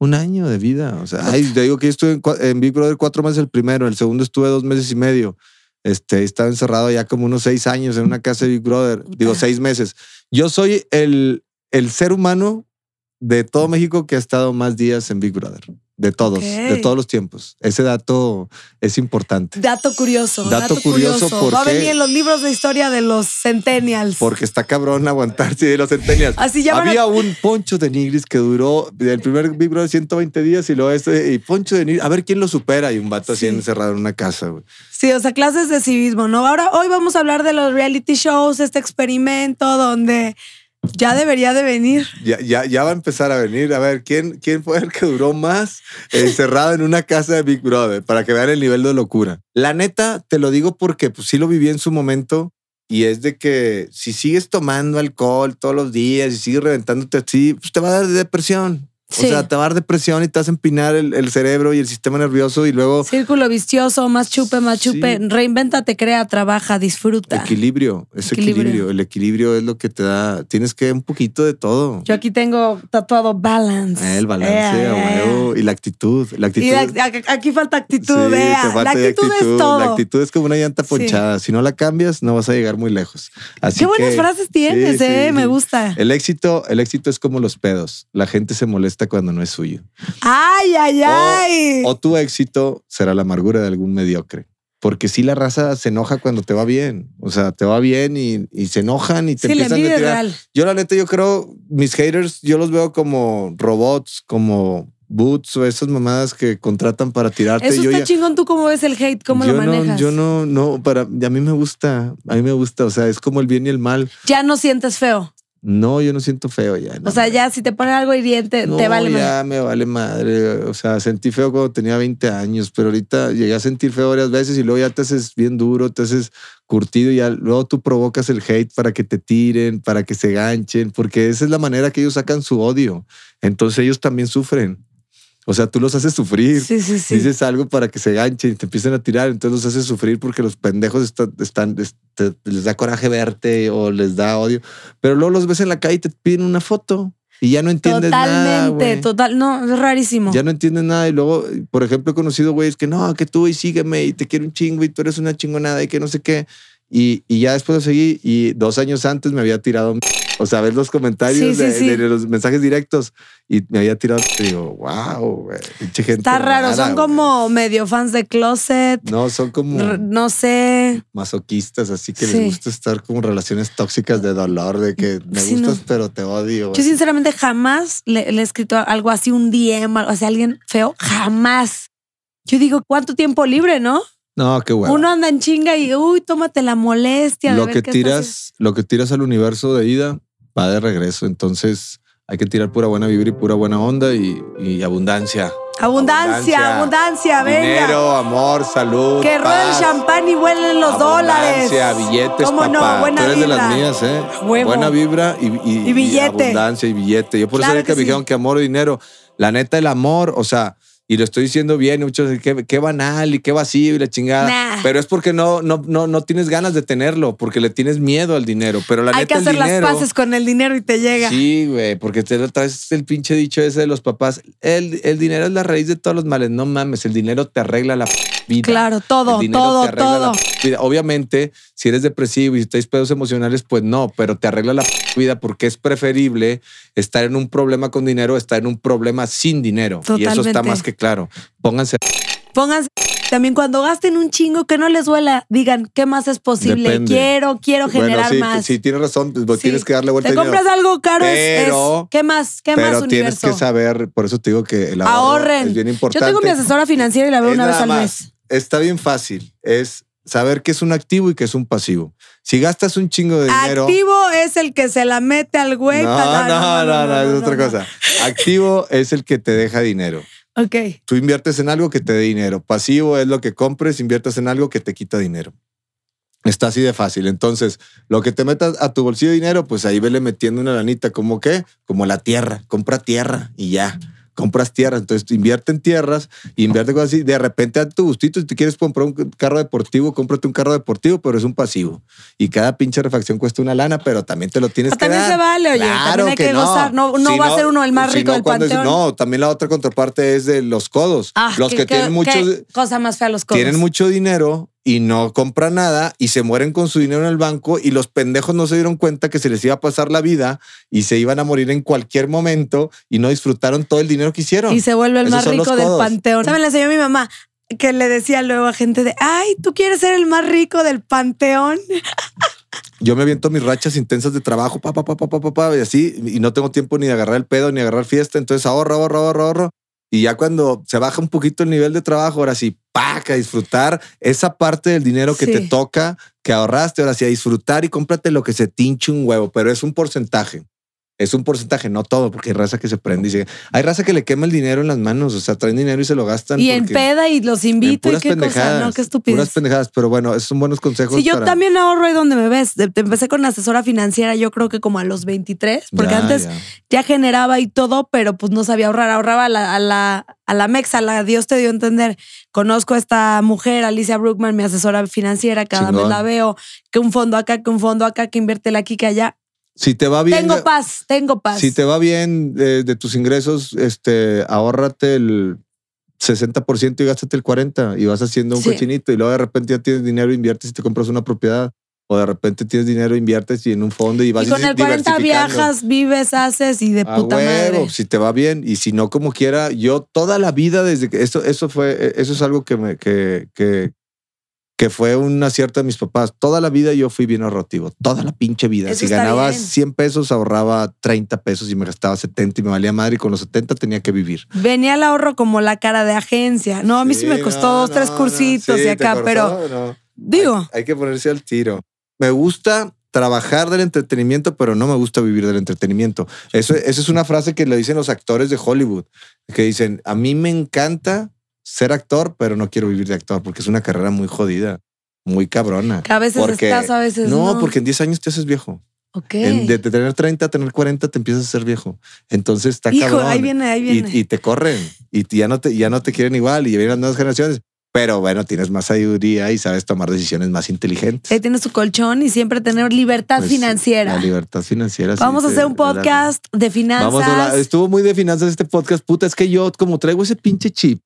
Un año de vida. O sea, ay, te digo que yo estuve en, en Big Brother cuatro meses el primero, el segundo estuve dos meses y medio. Este, estaba encerrado ya como unos seis años en una casa de Big Brother. Digo, seis meses. Yo soy el, el ser humano de todo México que ha estado más días en Big Brother. De todos, de todos los tiempos. Ese dato es importante. Dato curioso. Dato curioso, ¿por Va a venir en los libros de historia de los centennials. Porque está cabrón aguantarse de los centennials. Así llaman a- Había un Poncho de Nigris que duró el primer Big Brother 120 días y luego este, y Poncho de Nigris, a ver quién lo supera. Y un vato así Sí. encerrado en una casa, güey. Sí, o sea, clases de civismo, ¿no? Ahora, hoy vamos a hablar de los reality shows, este experimento donde ya debería de venir. Ya, ya, ya va a empezar a venir. A ver, ¿quién, quién fue el que duró más encerrado en una casa de Big Brother? Para que vean el nivel de locura. La neta, te lo digo porque pues, sí lo viví en su momento. Y es de que si sigues tomando alcohol todos los días y sigues reventándote así, pues te va a dar depresión. Sí. O sea, te va a dar depresión y te vas a empinar el, el cerebro y el sistema nervioso y luego Círculo vicioso, más chupe, más Sí. chupe. Reinvéntate, crea, trabaja, disfruta. equilibrio. Es Equilibrio. equilibrio. El equilibrio es lo que te da. Tienes que un poquito de todo. Yo aquí tengo tatuado balance. Eh, El balance, Eh, eh. Y la actitud. La actitud. Y la- a- aquí falta actitud, Sí, te La actitud, es todo. La actitud es como una llanta ponchada. Si no la cambias, no vas a llegar muy lejos. Así Qué buenas que- frases tienes, eh. Me gusta. El éxito, el éxito es como los pedos. La gente se molesta cuando no es suyo. Ay, ay, ay. O tu éxito será la amargura de algún mediocre. Porque si la raza se enoja cuando te va bien. O sea, te va bien y, y se enojan y te sí, empiezan a tirar. Yo la neta, yo creo, mis haters, yo los veo como robots, como boots o esas mamadas que contratan para tirarte. Eso yo está ya- chingón. ¿Tú cómo ves el hate? ¿Cómo yo lo manejas? No, yo no, no, para, a mí me gusta, a mí me gusta, o sea, es como el bien y el mal. Ya no sientes feo. No, yo no siento feo ya. no, O sea, ya si te ponen algo hiriente, No, te vale más. ya me vale madre. O sea, sentí feo cuando tenía 20 años, pero ahorita llegué a sentir feo varias veces y luego ya te haces bien duro, te haces curtido y ya luego tú provocas el hate para que te tiren, para que se ganchen, porque esa es la manera que ellos sacan su odio. Entonces ellos también sufren. O sea, tú los haces sufrir. Sí, sí, sí. Dices algo para que se ganchen y te empiecen a tirar, entonces los haces sufrir porque los pendejos están, están este, les da coraje verte o les da odio, pero luego los ves en la calle y te piden una foto y ya no entiendes nada. Totalmente, total. No, es rarísimo. Ya no entiendes nada y luego, por ejemplo, he conocido güeyes que no, que tú y sígueme y te quiero un chingo y tú eres una chingonada y que no sé qué. Y, y ya después lo seguí y dos años antes me había tirado, o sea, ves los comentarios Sí, sí, de, sí. de los mensajes directos y me había tirado, y digo, wow, pinche gente. Está raro. Son güey". como medio fans de closet. No, son como No sé. masoquistas, así que les gusta estar como relaciones tóxicas de dolor, de que me gustas no. pero te odio. Yo sinceramente jamás le, le he escrito algo así, un DM, algo así, a alguien feo. Jamás. Yo digo, ¿cuánto tiempo libre, no? No, qué bueno. Uno anda en chinga y, uy, tómate la molestia. Lo que tiras, lo que tiras al universo de ida va de regreso. Entonces hay que tirar pura buena vibra y pura buena onda y, y abundancia. Abundancia, abundancia, venga. Dinero, amor, salud. Que ruede el champán y vuelen los dólares. Abundancia, billetes, ¿Cómo no? Buena Tú eres de las vibra. mías, ¿eh? Huevo. Buena vibra y, y- Y billete. y abundancia y billete. Yo por Claro eso ahorita que me dijeron que amor o dinero. La neta, el amor, o sea, y lo estoy diciendo bien, y muchos dicen qué, qué banal y qué vacío y la chingada. Nah. Pero es porque no, no, no, no tienes ganas de tenerlo, porque le tienes miedo al dinero. Pero la Hay neta, que hacer el dinero, las paces con el dinero y te llega. Sí, güey, porque te traes el pinche dicho ese de los papás. El, el dinero es la raíz de todos los males. No mames, el dinero te arregla la vida. Claro, todo, El todo, te todo. la vida. Obviamente, si eres depresivo y si tienes pedos emocionales, pues no, pero te arregla la vida porque es preferible estar en un problema con dinero, estar en un problema sin dinero. Y eso está Totalmente. más que claro. Pónganse. Pónganse también cuando gasten un chingo que no les duela, digan qué más es posible. Depende. Quiero, quiero generar bueno, sí, más. sí, tienes razón, pues Sí. tienes que darle vuelta Te dinero. compras algo caro, es- es, Pero- ¿qué más? ¿Qué pero más tienes universo? que saber, por eso te digo que el Ahorren. es bien Yo importante. tengo mi asesora financiera y la veo Es una vez al más. mes. Está bien fácil. Es saber qué es un activo y qué es un pasivo. Si gastas un chingo de dinero. Activo es el que se la mete al güey. no, no, no, no, es otra cosa. Activo es el que te deja dinero. Ok. Tú inviertes en algo que te dé dinero. Pasivo es lo que compres, inviertes en algo que te quita dinero. Está así de fácil. Entonces, lo que te metas a tu bolsillo de dinero, pues ahí vele metiendo una lanita. ¿Como qué? Como la tierra. Compra tierra y ya. Compras tierra. Entonces, invierte en tierras, invierte cosas así. De repente, a tu gustito, si tú quieres comprar un carro deportivo, cómprate un carro deportivo, pero es un pasivo. Y cada pinche refacción cuesta una lana, pero también te lo tienes Ah, que también dar. se vale, oye, también hay que gozar. No- no va a ser uno el más si rico del cuando es- panteón. No, también la otra contraparte es de los codos. Ah, los que qué- tienen mucho, cosa más fea los codos. tienen mucho dinero y no compra nada y se mueren con su dinero en el banco y los pendejos no se dieron cuenta que se les iba a pasar la vida y se iban a morir en cualquier momento y no disfrutaron todo el dinero que hicieron. Y se vuelve el Esos más rico del panteón. ¿Saben? Le enseñó mi mamá que le decía luego a gente de, ay, tú quieres ser el más rico del panteón. Yo me aviento mis rachas intensas de trabajo, pa, pa, pa, pa, pa, pa, pa, y así, y no tengo tiempo ni de agarrar el pedo, ni de agarrar fiesta, entonces ahorro, ahorro, ahorro, ahorro. Y ya cuando se baja un poquito el nivel de trabajo, ahora sí, paca, disfrutar esa parte del dinero que Sí. te toca, que ahorraste, ahora sí, a disfrutar y cómprate lo que se tinche un huevo, pero es un porcentaje. Es un porcentaje, no todo, porque hay raza que se prende y se... Hay raza que le quema el dinero en las manos, o sea, traen dinero y se lo gastan. Y en peda y los invito y puras qué cosa, pendejadas. no, qué Puras estupidez. pendejadas, pero bueno, esos son buenos consejos. Sí, yo para- también ahorro ahí donde me ves. Te Empecé con asesora financiera, yo creo que como a los 23, porque Ya, antes ya. ya generaba y todo, pero pues no sabía ahorrar. Ahorraba a la, a la, a la mexa, la Dios te dio a entender. Conozco a esta mujer, Alicia Brookman, mi asesora financiera, cada Chingón. vez la veo, que un fondo acá, que un fondo acá, que invierte aquí, que allá. Si te va bien... tengo paz, tengo paz. Si te va bien de, de tus ingresos, este, ahórrate el 60% y gástate el 40% y vas haciendo un Sí. cochinito y luego de repente ya tienes dinero, inviertes y te compras una propiedad. O de repente tienes dinero, inviertes y en un fondo y vas y con el 40 diversificando. viajas, vives, haces y de puta huevo, madre. si te va bien y si no como quiera, yo toda la vida desde que eso eso fue eso es algo que me que que que fue un acierto de mis papás. Toda la vida yo fui bien ahorrativo, toda la pinche vida. Eso si ganaba bien. 100 pesos, ahorraba 30 pesos y me gastaba 70 y me valía madre y con los 70 tenía que vivir. Venía el ahorro como la cara de agencia. No, a mí sí, me costó no, dos, tres cursitos sí, y acá, pero no. digo, Hay, hay que ponerse al tiro. Me gusta trabajar del entretenimiento, pero no me gusta vivir del entretenimiento. Eso, eso es una frase que le dicen los actores de Hollywood, que dicen, a mí me encanta ser actor, pero no quiero vivir de actor, porque es una carrera muy jodida, muy cabrona. que a veces Porque- estás, a veces no. No, porque en 10 años te haces viejo. Ok. En- de tener 30 a tener 40 te empiezas a ser viejo. Entonces está Hijo, cabrón. ahí viene, ahí y, viene. y te corren y ya no te, ya no te quieren igual y vienen las nuevas generaciones. Pero bueno, tienes más sabiduría y sabes tomar decisiones más inteligentes. Ahí tienes tu colchón y siempre tener libertad Pues, financiera. La libertad financiera. sí, Vamos a sí, hacer un la- la- podcast de finanzas. Vamos a hablar- estuvo muy de finanzas este podcast. Puta, es que yo como traigo ese pinche chip,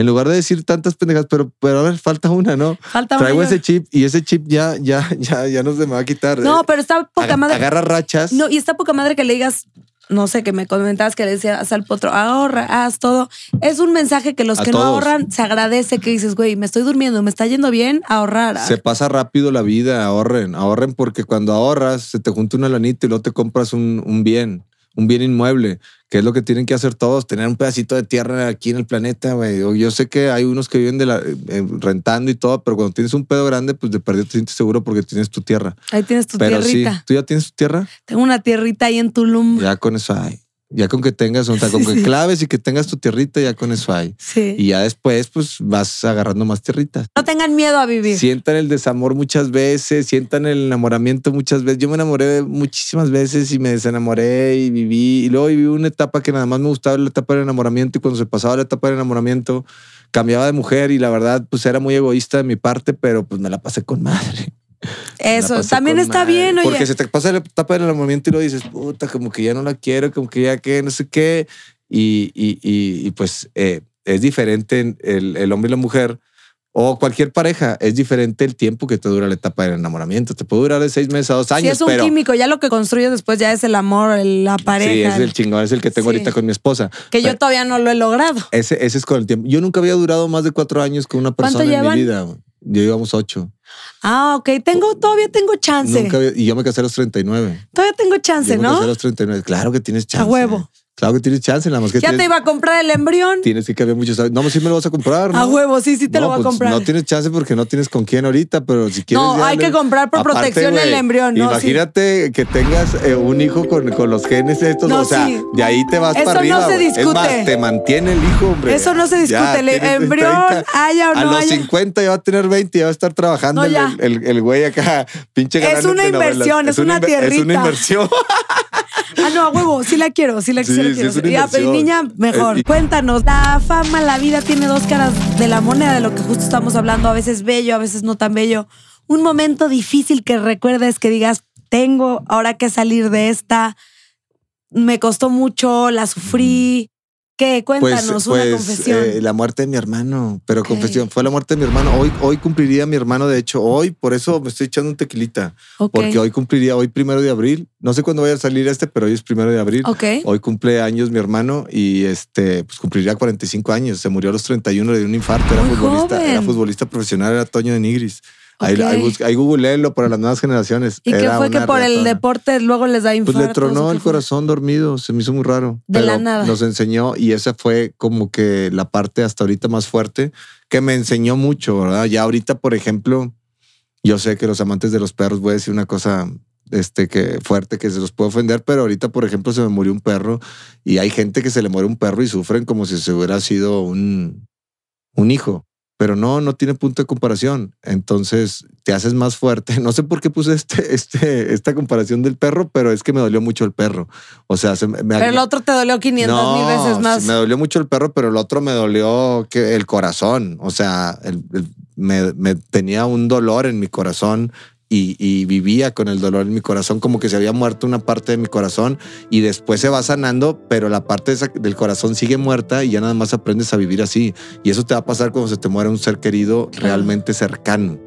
en lugar de decir tantas pendejas, pero, pero a ver, falta una, ¿no? Falta Traigo una. ese chip y ese chip ya, ya, ya, ya no se me va a quitar. No, Eh, pero está poca aga- madre. Agarra rachas. No, y está poca madre que le digas, no sé, que me comentabas que le decías al potro, ahorra, haz todo. Es un mensaje que los A que no ahorran se agradece que dices, güey, me estoy durmiendo, me está yendo bien, ahorrar. Se pasa rápido la vida, ahorren, ahorren porque cuando ahorras se te junta una lanita y luego te compras un, un bien, un bien inmueble, que es lo que tienen que hacer todos, tener un pedacito de tierra aquí en el planeta, güey. Yo sé que hay unos que viven de la, eh, rentando y todo, pero cuando tienes un pedo grande, pues de perdido te sientes seguro porque tienes tu tierra. Ahí tienes tu pero tierrita. sí, ¿tú ya tienes tu tierra? Tengo una tierrita ahí en Tulum. Ya con eso hay. Ya con que tengas, o sea, con que claves y que tengas tu tierrita, ya con eso hay. Sí. Y ya después, pues vas agarrando más tierritas. No tengan miedo a vivir. Sientan el desamor muchas veces, sientan el enamoramiento muchas veces. Yo me enamoré muchísimas veces y me desenamoré y viví. Y luego viví una etapa que nada más me gustaba la etapa del enamoramiento y cuando se pasaba la etapa del enamoramiento cambiaba de mujer y la verdad pues era muy egoísta de mi parte, pero pues me la pasé con madre. Eso también está madre. bien, oye. Porque se te pasa la etapa del enamoramiento y lo dices, puta, como que ya no la quiero, como que ya que no sé qué. Y, y, y, y, pues eh, es diferente el, el hombre y la mujer o cualquier pareja. Es diferente el tiempo que te dura la etapa del enamoramiento. Te puede durar de seis meses a dos años, es un pero químico, ya lo que construyes después ya es el amor, el- la sí, pareja. es el chingón, es el que tengo Sí. ahorita con mi esposa. que yo Pero todavía no lo he logrado. ese, ese es con el tiempo. Yo nunca había durado más de cuatro años con una ¿Cuánto persona en mi vida. Yo llevamos ocho. Ah, ok. Tengo, todavía tengo chance. Nunca y yo me casé a los 39. Todavía tengo chance, Yo me casé a ¿no? los 39. Claro que tienes chance. huevo. Claro que tienes chance, nada más que Ya te iba a comprar el embrión. tienes que cambiar muchos. No, sí me lo vas a comprar. ¿no? A huevo, sí, sí te No, lo voy a pues, comprar. No tienes chance porque no tienes con quién ahorita, pero si quieres. No, hay le- que comprar por Aparte, protección el embrión, no, Imagínate que tengas eh, un hijo con, con los genes estos. No, o sea, sí. de ahí te vas Eso para no arriba. se güey. Es discute. más, te mantiene el hijo, hombre. Eso no se discute. El embrión, 30. haya o A no los haya. 50 ya va a tener 20 y ya va a estar trabajando No, el, güey acá, pinche Es una inversión, es una inver- Es tierrita. una inversión. Ah, no, a huevo, sí la quiero, sí la, Sí, sí sí, quiero. es una Ya, inversión. niña, mejor. Eh, y- Cuéntanos, la fama, la vida tiene dos caras de la moneda, de lo que justo estamos hablando, a veces bello, a veces no tan bello. Un momento difícil que recuerdes que digas, tengo ahora que salir de esta, me costó mucho, la sufrí. ¿Qué? Cuéntanos Pues, una pues, confesión. eh, la muerte de mi hermano, pero confesión, fue la muerte de mi hermano. Hoy, hoy cumpliría mi hermano, de hecho, hoy, por eso me estoy echando un tequilita, porque hoy cumpliría, hoy primero de abril, no sé cuándo vaya a salir este, pero hoy es primero de abril. Ok. Hoy cumple años mi hermano y este, pues cumpliría 45 años. Se murió a los 31, le dio un infarto, era Muy futbolista, joven. era futbolista profesional, era Toño de Nigris. Ahí, Ok. ahí, ahí googleenlo para las nuevas generaciones. ¿Y qué fue que por el deporte luego les da Pues infartos? le tronó el corazón dormido, se me hizo muy raro. De la pero nada. Nos enseñó y esa fue como que la parte hasta ahorita más fuerte que me enseñó mucho, ¿verdad? Ya ahorita, por ejemplo, yo sé que los amantes de los perros, voy a decir una cosa este, que fuerte que se los puede ofender, pero ahorita, por ejemplo, se me murió un perro y hay gente que se le muere un perro y sufren como si se hubiera sido un, un hijo. Pero no, no tiene punto de comparación. Entonces te haces más fuerte. No sé por qué puse este, este, esta comparación del perro, pero es que me dolió mucho el perro. O sea, se me, me- Pero el otro te dolió 500 mil veces más. Me dolió mucho el perro, pero el otro me dolió que el corazón. O sea, el- el- me, me tenía un dolor en mi corazón y, y vivía con el dolor en mi corazón, como que se había muerto una parte de mi corazón y después se va sanando, pero la parte del corazón sigue muerta y ya nada más aprendes a vivir así. Y eso te va a pasar cuando se te muere un ser querido realmente cercano.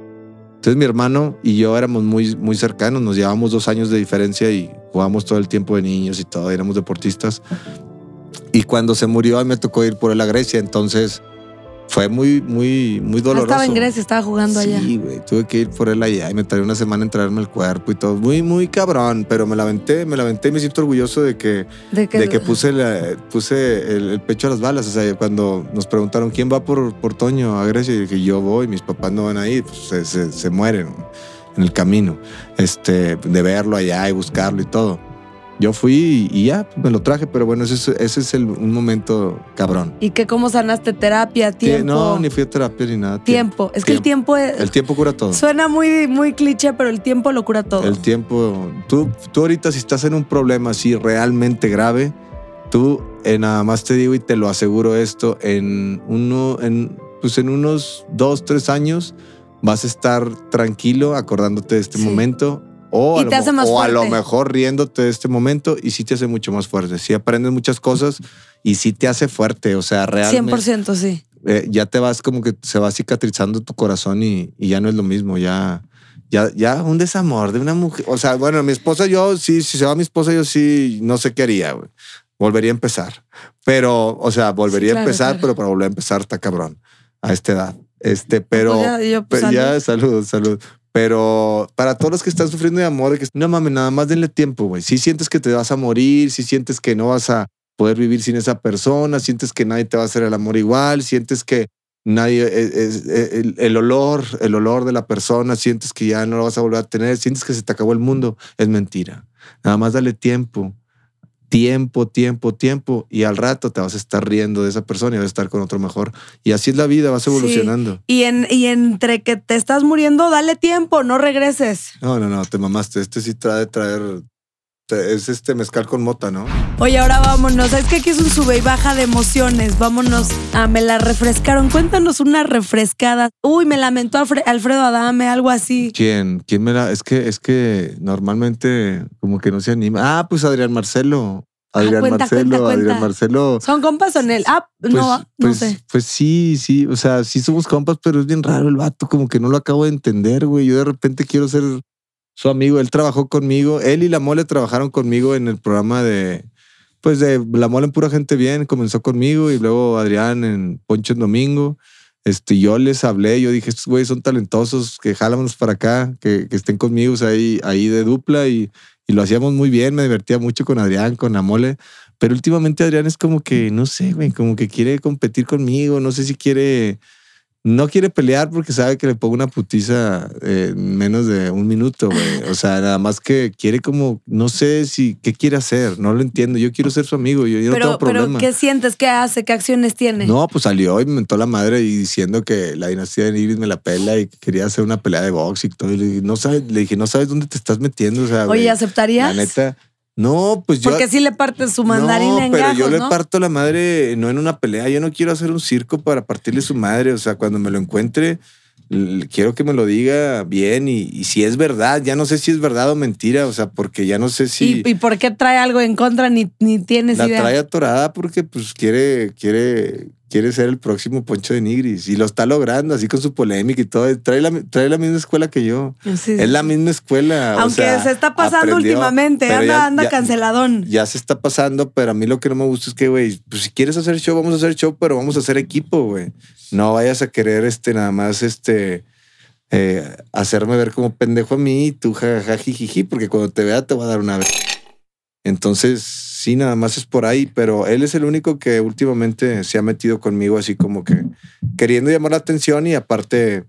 Entonces mi hermano y yo éramos muy, muy cercanos, nos llevábamos dos años de diferencia y jugábamos todo el tiempo de niños y todo, éramos deportistas. Y cuando se murió, a mí me tocó ir por él a Grecia, entonces fue muy, muy, muy Ah, doloroso. estaba en Grecia, estaba jugando allá. Sí, güey, tuve que ir por él allá y me tardé una semana en traerme el cuerpo y todo. Muy, muy cabrón, pero me la aventé, me la aventé y me siento orgulloso de que, De que, de que puse, la- puse el, el pecho a las balas. O sea, cuando nos preguntaron quién va por, por Toño a Grecia, y dije yo voy, mis papás no van a ir, pues se, se- se mueren en el camino este, de verlo allá y buscarlo y todo. Yo fui y, ya me lo traje, pero bueno, ese es, ese es el, un momento cabrón. ¿Y que cómo sanaste terapia, Tie- tiempo? No, ni fui a terapia ni nada. tiempo. Es que el tiempo es- El tiempo cura todo. suena muy, muy cliché, pero el tiempo lo cura todo. El tiempo, tú, tú ahorita si estás en un problema así realmente grave, tú eh, nada más te digo y te lo aseguro esto, en, uno, en, pues en unos dos, tres años vas a estar tranquilo acordándote de este Sí. momento. O, Y a, lo, te hace mo- más o a lo fuerte. mejor riéndote de este momento y sí te hace mucho más fuerte. Sí aprendes muchas cosas y sí te hace fuerte. O sea, realmente 100% sí. eh, ya te vas como que se va cicatrizando tu corazón y, y ya no es lo mismo, ya, ya, ya un desamor de una mujer. O sea, bueno, mi esposa, yo sí, si se va mi esposa, yo sí, no sé qué haría, güey. Volvería a empezar. Pero, o sea, volvería Sí, claro, a empezar, claro. pero para volver a empezar está cabrón a esta edad. Este, pero, Pues ya, yo, pues, pero ya, salud, salud. Pero para todos los que están sufriendo de amor, que no mames, nada más denle tiempo, güey. Si sientes que te vas a morir, si sientes que no vas a poder vivir sin esa persona, sientes que nadie te va a hacer el amor igual, sientes que nadie, es- es- el, el olor, el olor de la persona, sientes que ya no lo vas a volver a tener, sientes que se te acabó el mundo, es mentira. Nada más dale tiempo, tiempo, tiempo, tiempo, y al rato te vas a estar riendo de esa persona y vas a estar con otro mejor. Y así es la vida, vas Sí. evolucionando. Y, en, y entre que te estás muriendo, dale tiempo, no regreses. No, no, no, te mamaste. Este sí trae traer. Es este mezcal con mota, ¿no? Oye, ahora vámonos. Es que aquí es un sube y baja de emociones. Vámonos. Ah, me la refrescaron. Cuéntanos una refrescada. Uy, me lamentó Alfre- Alfredo Adame, algo así. ¿Quién? ¿Quién me la.? Es que, es que normalmente como que no se anima. Ah, pues Adrián Marcelo. Adrián cuenta, Marcelo, cuenta, cuenta. Adrián Marcelo. ¿Son compas o en él? Ah, Pues, no, no pues, sé. Pues sí, sí. O sea, sí somos compas, pero es bien raro el vato. Como que no lo acabo de entender, güey. Yo de repente quiero ser su amigo. Él trabajó conmigo. Él y la mole trabajaron conmigo en el programa de. Pues de La Mole en Pura Gente Bien. Comenzó conmigo y luego Adrián en Poncho en Domingo. Este, yo les hablé, yo dije, estos güeyes son talentosos, que jálanos para acá, que, que estén conmigo ahí, ahí de dupla y, y lo hacíamos muy bien, me divertía mucho con Adrián, con la mole. Pero últimamente Adrián es como que, no sé, güey, como que quiere competir conmigo, no sé si quiere, no quiere pelear porque sabe que le pongo una putiza eh, en menos de un minuto, güey. O sea, nada más que quiere como, no sé si, ¿qué quiere hacer? No lo entiendo. Yo quiero ser su amigo, yo, yo no Pero, tengo pero, problema. ¿qué sientes? ¿Qué hace? ¿Qué acciones tiene? No, pues salió y me mentó la madre y diciendo que la dinastía de Nigris me la pela y que quería hacer una pelea de box y todo. Y le dije, no sabes, le dije, no sabes dónde te estás metiendo. O sea, Oye, ¿aceptarías? La neta, no, pues yo. Porque sí le partes su mandarín no, en pero gajos, yo le ¿no? parto la madre no en una pelea. Yo no quiero hacer un circo para partirle su madre. O sea, cuando me lo encuentre, Quiero que me lo diga bien y, y si es verdad, ya no sé si es verdad o mentira, o sea, porque ya no sé si ¿Y, y por qué trae algo en contra? Ni, ni tienes la idea. trae atorada porque pues quiere, quiere, quiere ser el próximo Poncho de Nigris y lo está logrando así con su polémica y todo. Trae la, trae la misma escuela que yo. Sí. Es la misma escuela. o Aunque sea, se está pasando aprendió, últimamente, anda, ya- anda ya- canceladón. ya se está pasando, pero a mí lo que no me gusta es que, güey, pues si quieres hacer show, vamos a hacer show, pero vamos a hacer equipo, güey. No vayas a querer, este, nada más, este, eh, hacerme ver como pendejo a mí y tú jajaja, jijiji, porque cuando te vea te va a dar una vez. Entonces, sí, nada más es por ahí, pero él es el único que últimamente se ha metido conmigo así como que queriendo llamar la atención y aparte,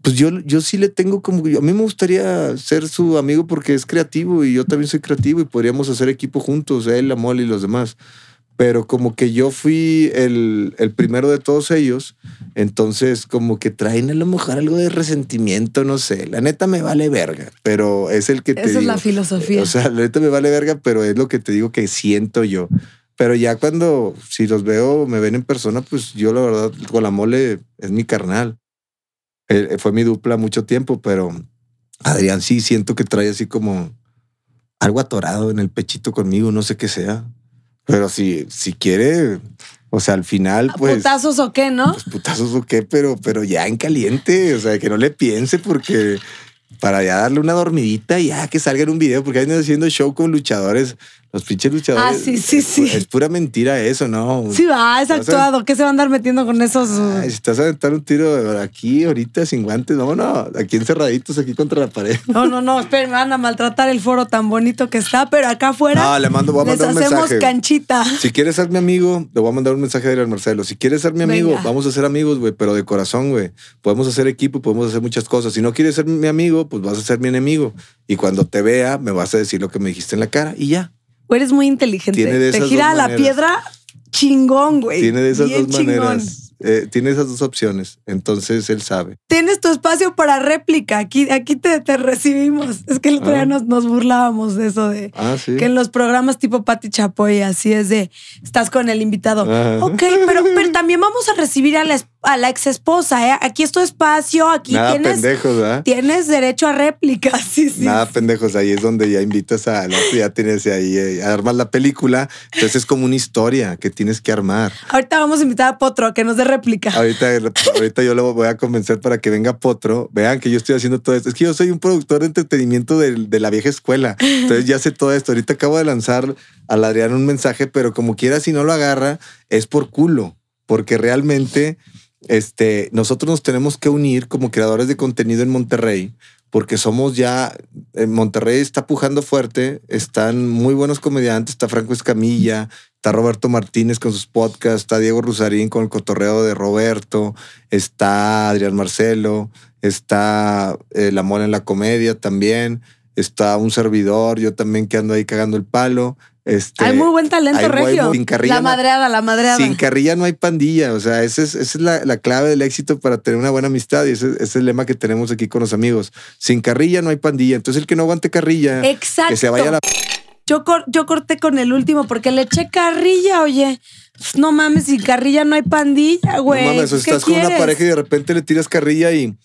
pues yo, yo sí le tengo como, a mí me gustaría ser su amigo porque es creativo y yo también soy creativo y podríamos hacer equipo juntos, él, la mole y los demás. Pero como que yo fui el, el primero de todos ellos, entonces como que traen a lo mejor algo de resentimiento, no sé. La neta me vale verga, pero es el que te Esa es la filosofía. O sea, la neta me vale verga, pero es lo que te digo que siento yo. Pero ya cuando, si los veo, me ven en persona, pues yo la verdad, con la mole es mi carnal. Eh, fue mi dupla mucho tiempo, pero Adrián sí siento que trae así como algo atorado en el pechito conmigo, no sé qué sea. Pero si, si quiere, o sea, al final, pues. ¿Putazos o qué, no? Pues putazos o qué, pero, pero ya en caliente, o sea, que no le piense porque para ya darle una dormidita y ya que salga en un video, porque andan haciendo show con luchadores, los pinches luchadores. Ah, sí, sí, es, sí. Es pura mentira eso, ¿no? Sí, va, es actuado. ¿Qué se va a andar metiendo con esos? uh, Ay, si estás a aventar un tiro aquí ahorita sin guantes, vámonos, aquí encerraditos, aquí contra la pared. No, no, no, esperen, me van a maltratar el foro tan bonito que está, pero acá afuera No, le mando, voy a les mandar un hacemos mensaje. canchita. Si quieres ser mi amigo, le voy a mandar un mensaje a Adrián Marcelo. Si quieres ser mi amigo, Venga. vamos a ser amigos, güey, pero de corazón, güey. Podemos hacer equipo, podemos hacer muchas cosas. Si no quieres ser mi amigo, pues vas a ser mi enemigo. Y cuando te vea, me vas a decir lo que me dijiste en la cara y ya. Güey, eres muy inteligente. Tiene de Te esas gira dos la piedra chingón, güey. Tiene de esas Bien dos chingón. maneras. Eh, tiene esas dos opciones. Entonces él sabe. Tienes tu espacio para réplica. Aquí, aquí te, te recibimos. Es que el otro día Ah. nos, nos burlábamos de eso de Ah, sí. que en los programas tipo Pati Chapoy así es de estás con el invitado. Ajá. Ok, pero, pero también vamos a recibir a la, es- a la ex esposa, ¿eh? Aquí es tu espacio, aquí Nada tienes, pendejos, ¿verdad? tienes derecho a réplica. Sí, sí. Nada pendejos, ahí es donde ya invitas a, no, ya tienes ahí, eh, armas la película, entonces es como una historia que tienes que armar. Ahorita vamos a invitar a Potro a que nos dé réplica. Ahorita, ahorita yo lo voy a convencer para que venga Potro. Vean que yo estoy haciendo todo esto. Es que yo soy un productor de entretenimiento de, de la vieja escuela. Entonces ya sé todo esto. Ahorita acabo de lanzar al Adrián un mensaje, pero como quiera, si no lo agarra, es por culo. Porque realmente este, nosotros nos tenemos que unir como creadores de contenido en Monterrey, porque somos ya, en Monterrey está pujando fuerte, están muy buenos comediantes, está Franco Escamilla, está Roberto Martínez con sus podcasts, está Diego Rusarín con el cotorreo de Roberto, está Adrián Marcelo, está eh, La Mona en la Comedia también, está un servidor, yo también que ando ahí cagando el palo. Este, hay muy buen talento, Regio. sin carrilla La madreada, la madreada. sin carrilla no hay pandilla. O sea, esa es, esa es la, la clave del éxito para tener una buena amistad. Y ese, ese es el lema que tenemos aquí con los amigos. Sin carrilla no hay pandilla. Entonces, el que no aguante carrilla, Exacto. que se vaya a la. Yo, cor- yo corté con el último porque le eché carrilla, oye. Pues, No mames, sin carrilla no hay pandilla, güey. no mames, o ¿Qué estás con una pareja y de repente le tiras carrilla y.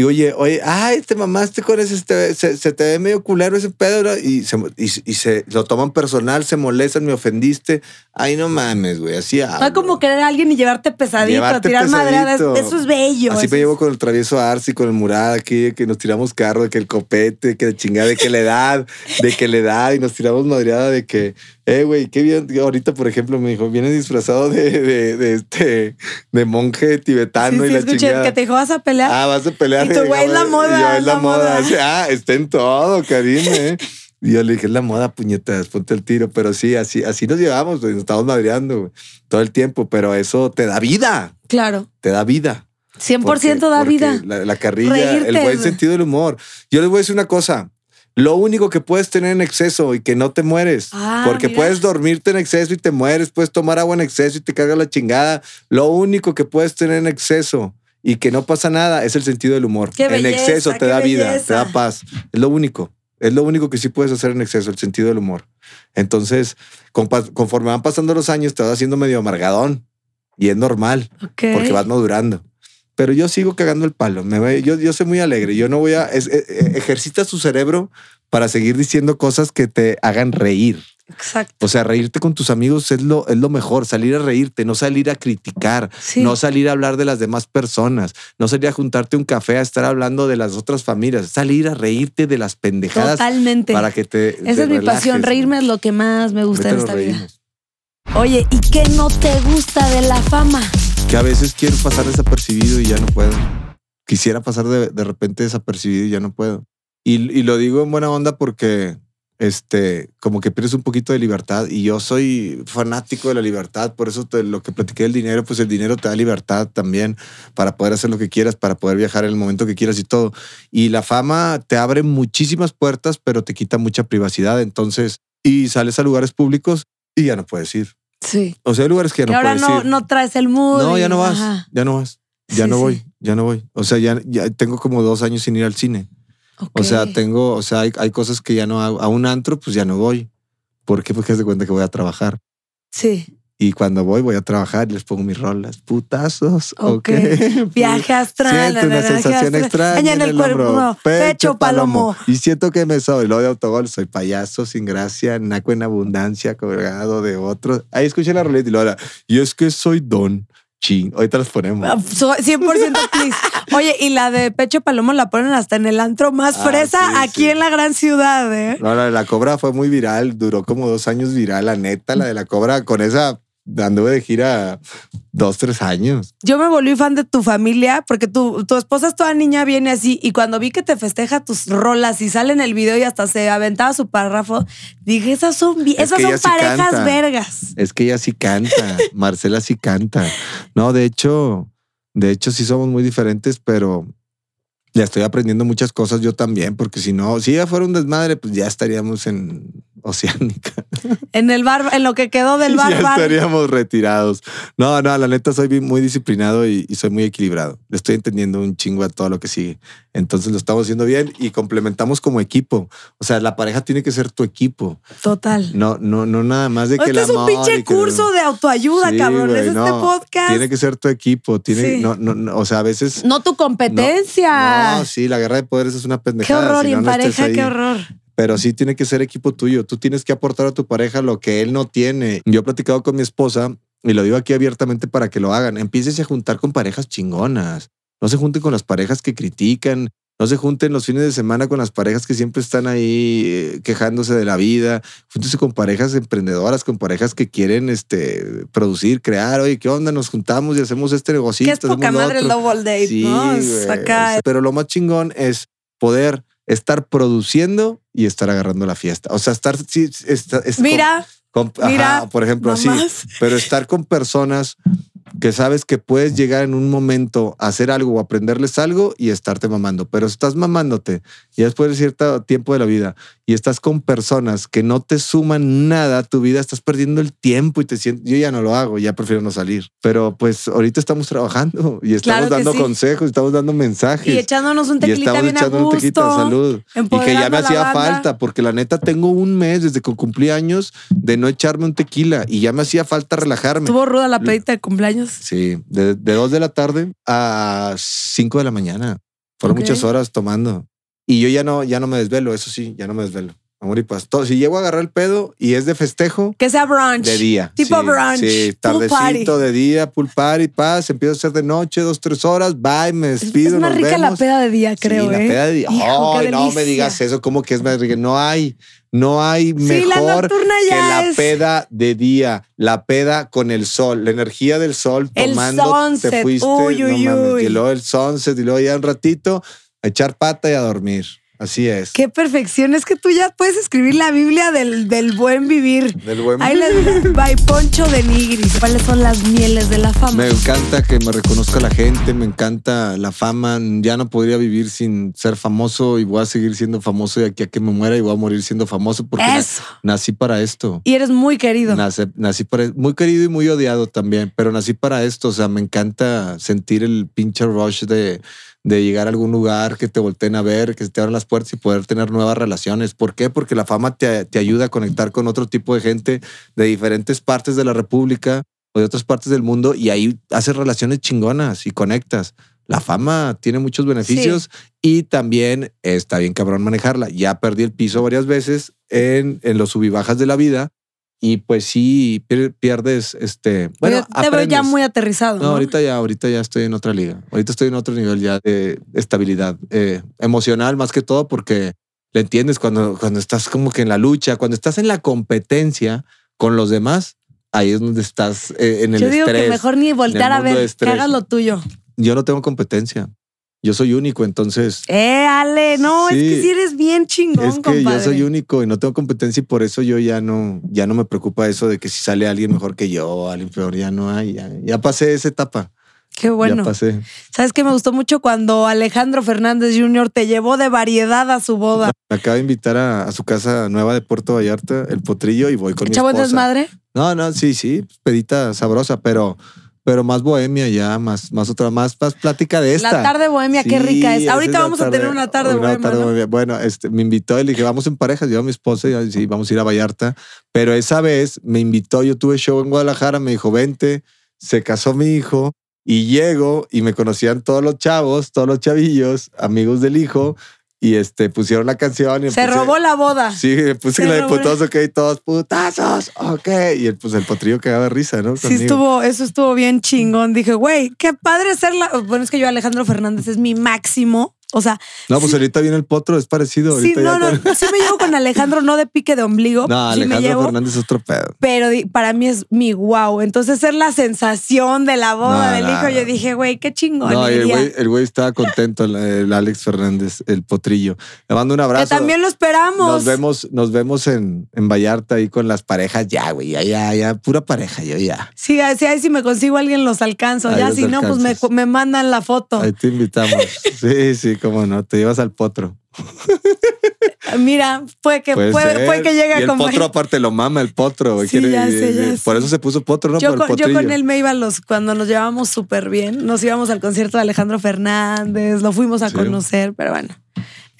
Y oye, oye, ay, te mamaste con ese, este, se, se te ve medio culero ese pedo, ¿no? y, se, y, y se lo toman personal, se molestan, me ofendiste. Ay, no mames, güey, así No hablo. como querer a alguien y llevarte pesadito, Llevarte tirar pesadito. Eso es bello. Así eso me llevo con el travieso Arce, con el Murad aquí, que nos tiramos carro, de que el copete, que chingada, de que la edad, de que la edad, y nos tiramos madreada de que, eh, güey, qué bien. Ahorita, por ejemplo, me dijo, vienes disfrazado de, de, de este, de monje Sí, tibetano y sí, la escuché chingada. que te dijo, vas a pelear. Ah, vas a pelear. Y tú, güey, es la moda, Y yo, es la la moda. moda. Ah, está en todo, Karim, ¿eh? Y yo le dije, es la moda, puñetas, ponte el tiro. Pero sí, así, así nos llevamos, nos estamos madreando güey, todo el tiempo. Pero eso te da vida, Claro. te da vida. 100% Porque- da porque vida. La, la carrilla, Reírte, el buen sentido del humor. Yo les voy a decir una cosa. Lo único que puedes tener en exceso y que no te mueres, Ah, porque mira. puedes dormirte en exceso y te mueres, puedes tomar agua en exceso y te carga la chingada. Lo único que puedes tener en exceso y que no pasa nada es el sentido del humor. En exceso te da vida, te da paz. Es lo único. Es lo único que sí puedes hacer en exceso, el sentido del humor. Entonces, conforme van pasando los años, te vas haciendo medio amargadón y es normal Ok. porque vas madurando. Pero yo sigo cagando el palo. Me voy- yo, yo soy muy alegre. Yo no voy a. es- eh, eh, ejercita su cerebro para seguir diciendo cosas que te hagan reír. Exacto. O sea, reírte con tus amigos es lo, es lo mejor. Salir a reírte, no salir a criticar, Sí. no salir a hablar de las demás personas, no salir a juntarte un café a estar hablando de las otras familias, salir a reírte de las pendejadas Totalmente. para que te. Esa te es mi pasión. Reírme ¿no? es lo que más me gusta en esta vida. Oye, ¿y qué no te gusta de la fama? Que a veces quiero pasar desapercibido y ya no puedo. Quisiera pasar de, de repente desapercibido y ya no puedo. Y, y lo digo en buena onda porque este, como que pierdes un poquito de libertad y yo soy fanático de la libertad, por eso te- lo que platiqué del dinero, pues el dinero te da libertad también para poder hacer lo que quieras, para poder viajar en el momento que quieras y todo. Y la fama te abre muchísimas puertas, pero te quita mucha privacidad, entonces, y sales a lugares públicos y ya no puedes ir. Sí. O sea, hay lugares que ya no ahora puedes no, ir. no traes el mood. No, ya no vas, Ajá. ya no vas. Ya Sí, no sí. voy, ya no voy. O sea, ya, ya tengo como dos años sin ir al cine. O sea, tengo, o sea, hay, hay cosas que ya no hago. A un antro, pues ya no voy. ¿Por qué? Porque de cuenta que voy a trabajar. Sí. Y cuando voy, voy a trabajar y les pongo mis rolas. Putazos. Ok. Ok. Viaje astral. Siento una sensación extraña en el cuerpo. hombro. Pecho, palomo. Y siento que me soy. Lo de autogol, soy payaso, sin gracia, naco en abundancia, colgado de otros. Ahí escuché la roleta y lo ahora. Y es que soy don. Ching. Ahorita las ponemos. Ah, so- 100% please. Oye, y la de Pecho Palomo la ponen hasta en el antro más Ah, fresa sí, aquí sí. en la gran ciudad, ¿eh? No, la de la cobra fue muy viral, duró como dos años viral, la neta, la de la cobra con esa anduve de gira dos, tres años. Yo me volví fan de tu familia porque tu, tu esposa es toda niña, viene así. Y cuando vi que te festeja tus rolas y sale en el video y hasta se aventaba su párrafo, dije, esas son, Es esas son sí parejas canta. vergas. Es que ella sí canta, Marcela sí canta. No, de hecho, de hecho sí somos muy diferentes, pero ya estoy aprendiendo muchas cosas yo también, porque si no, si ella fuera un desmadre, pues ya estaríamos en Oceánica. En el bar, en lo que quedó del bar, ya bar. estaríamos retirados. No, no, la neta soy muy disciplinado y, y soy muy equilibrado. Le estoy entendiendo un chingo a todo lo que sigue. Entonces lo estamos haciendo bien y complementamos como equipo. O sea, la pareja tiene que ser tu equipo. Total. No, no, no nada más de que Este es un pinche que- curso de autoayuda, Sí, cabrón. es este podcast. Tiene que ser tu equipo. Tiene, Sí. no, no, no, o sea, a veces. No tu competencia. No, sí, la guerra de poderes es una qué pendejada. horror. si y no, en no pareja, qué horror. Pero sí tiene que ser equipo tuyo. Tú tienes que aportar a tu pareja lo que él no tiene. Yo he platicado con mi esposa y lo digo aquí abiertamente para que lo hagan. Empieces a juntar con parejas chingonas. No se junten con las parejas que critican. No se junten los fines de semana con las parejas que siempre están ahí eh, quejándose de la vida. Júntense con parejas emprendedoras, con parejas que quieren este, producir, crear. Oye, ¿qué onda? Nos juntamos y hacemos este negocio. Que es poca madre el double date, güey. acá. Pero lo más chingón es poder estar produciendo y estar agarrando la fiesta. O sea, estar... Sí, está- Mira, con- mira, por ejemplo, así. Pero estar con personas que sabes que puedes llegar en un momento a hacer algo o aprenderles algo y estarte mamando. Pero estás mamándote y después de cierto tiempo de la vida y estás con personas que no te suman nada a tu vida, estás perdiendo el tiempo y te sientes, yo ya no lo hago, ya prefiero no salir. Pero pues ahorita estamos trabajando y estamos Claro dando sí. consejos, estamos dando mensajes. y echándonos un Y tequilita estamos bien a echando un gusto. salud. Y que ya me hacía falta, porque la neta tengo un mes desde que cumplí años de no echarme un tequila y ya me hacía falta relajarme. Estuvo ruda la pedita de cumpleaños. Sí, de, de dos de la tarde a cinco de la mañana. Fueron Ok. muchas horas tomando. Y yo ya no, ya no me desvelo, eso sí, ya no me desvelo. Amor y paz. Todo- si llego a agarrar el pedo y es de festejo, Que sea brunch. de día. Tipo sí, brunch. Sí, tardecito de día, pool party, paz. Empiezo a hacer de noche, dos, tres horas. Bye, me Es- despido. es más nos rica la vemos. peda de día, creo, sí, la ¿eh? peda de día. Hijo, Ay, no me digas eso, como que es más rica. No hay, no hay Sí, la mejor que la es- peda de día, la peda con el sol, la energía del sol El tomando, sunset, te fuiste, uy, no uy, mames, uy. y luego el sunset y luego ya un ratito a echar pata y a dormir. Así es. Qué perfección. Es que tú ya puedes escribir la Biblia del, del buen vivir. Del buen Ahí les by Poncho de Nigris. ¿Cuáles son las mieles de la fama? Me encanta que me reconozca la gente, me encanta la fama. Ya no podría vivir sin ser famoso y voy a seguir siendo famoso de aquí a que me muera y voy a morir siendo famoso porque Eso. nací para esto. Y eres muy querido. Nace- nací para muy querido y muy odiado también, pero nací para esto. O sea, me encanta sentir el pinche rush de, de llegar a algún lugar, que te volteen a ver, que se te abran las puertas y poder tener nuevas relaciones. ¿Por qué? Porque la fama te, te ayuda a conectar con otro tipo de gente de diferentes partes de la República o de otras partes del mundo y ahí haces relaciones chingonas y conectas. La fama tiene muchos beneficios y también está bien cabrón manejarla. Ya perdí el piso varias veces en, en los subibajas de la vida y pues sí pier- pierdes este. Bueno, te veo ya muy aterrizado. No, ¿no? ahorita ya, ahorita ya estoy en otra liga. Ahorita estoy en otro nivel ya de estabilidad eh, emocional más que todo porque le entiendes cuando, cuando estás como que en la lucha, cuando estás en la competencia con los demás, ahí es donde estás eh, en el Yo digo estrés. que mejor ni voltear a ver, que hagas lo tuyo. Yo no tengo competencia. Yo soy único, entonces Eh, Ale, no, es que Sí. si eres bien chingón, es que compadre. yo soy único y no tengo competencia y por eso yo ya no, ya no me preocupa eso de que si sale alguien mejor que yo, alguien peor, ya no hay. Ya, ya pasé esa etapa. Qué bueno. Ya pasé. ¿Sabes qué me gustó mucho cuando Alejandro Fernández Jr. te llevó de variedad a su boda? Me acaba de invitar a, a su casa nueva de Puerto Vallarta, el potrillo, y voy con mi ¿Chavo esposa. desmadre? No, no, sí, sí, pedita sabrosa, pero, pero más bohemia ya, más, más otra, más, más plática de esta. La tarde bohemia, qué Sí, rica es. Ahorita vamos a tener una tarde una bohemia. tarde ¿no? bohemia. Bueno, este, me invitó y le dije, vamos en parejas, yo a mi esposa y sí, vamos a ir a Vallarta. Pero esa vez me invitó, yo tuve show en Guadalajara, me dijo, vente, se casó mi hijo y llego y me conocían todos los chavos, todos los chavillos, amigos del hijo, y este, pusieron la canción. Y Se robó la boda. Sí, puse Se la de putos, ok, todos putazos, ok. Y el, pues el potrillo cagaba de risa, ¿no? Sí, Conmigo. estuvo, eso estuvo bien chingón. Dije, güey, qué padre ser la. Bueno, es que yo, Alejandro Fernández, es mi máximo. O sea, No, pues sí. ahorita viene el potro, es parecido. sí, no, ya no, con- sí me llevo con Alejandro, no de pique de ombligo. No, sí me Alejandro llevo, Fernández es otro pedo. pero para mí es mi wow. Entonces, ser la sensación de la boda No, del no, hijo, yo dije, güey, qué chingón. No, el güey, el güey estaba contento, el, el Alex Fernández, el potrillo. Le mando un que abrazo. también lo esperamos. Nos vemos, nos vemos en, en Vallarta ahí con las parejas. Ya, güey, ya, ya, ya, pura pareja, yo ya. Sí, sí, ahí si me consigo a alguien los alcanzo. Ahí ya, si no, pues me, me mandan la foto. Ahí te invitamos. Sí, sí, cómo no, te llevas al potro. Mira, puede que, Puede puede, que llegue y a el acompañar. potro aparte lo mama, el potro. Sí, quiere- ya sé, ya por eso se puso potro, ¿no? Yo por el con, yo con él me iba los, cuando nos llevábamos súper bien. Nos íbamos al concierto de Alejandro Fernández, lo fuimos a Sí. conocer, pero bueno,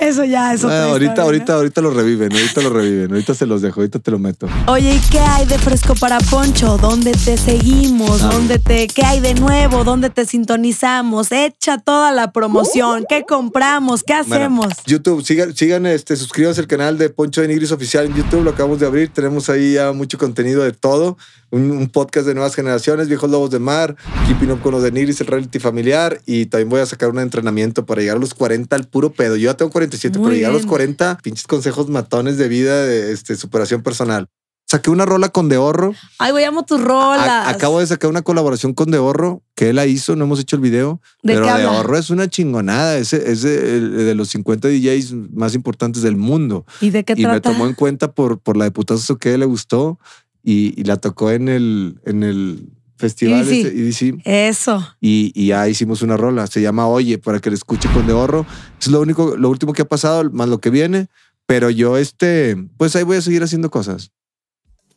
eso ya es otra Ah, ahorita, historia, ahorita, ¿no? ahorita lo reviven, ahorita lo reviven, ahorita se los dejo, ahorita te lo meto. Oye, ¿y qué hay de fresco para Poncho? ¿Dónde te seguimos? Ah. ¿Dónde te, qué hay de nuevo? ¿Dónde te sintonizamos? Echa toda la promoción. ¿Qué compramos? ¿Qué Bueno, hacemos? YouTube, sigan, sigan este, suscríbanse al canal de Poncho de Nigris Oficial en YouTube, lo acabamos de abrir, tenemos ahí ya mucho contenido de todo, un, un podcast de nuevas generaciones, Viejos Lobos de Mar, Keeping Up con los de Nigris, el reality familiar, y también voy a sacar un entrenamiento para llegar a los 40 al puro pedo. Yo ya tengo 47, Muy pero llegar a los bien. 40, pinches consejos matones de vida, de este, superación personal. Saqué una rola con Dehorro. Ay, güey, amo tus A- rolas. acabo de sacar una colaboración con Dehorro, que él la hizo, no hemos hecho el video. ¿De pero? Dehorro es una chingonada, es, es de, de los 50 DJs más importantes del mundo. ¿Y de qué Y me trata? tomó en cuenta por, por la de putazo que le gustó y, y la tocó en el, en el festival ese, EDC, Eso. y, y ya hicimos una rola. Se llama Oye, para que le escuche con Dehorro. Es lo único, lo último que ha pasado, más lo que viene. Pero yo, este, pues ahí voy a seguir haciendo cosas.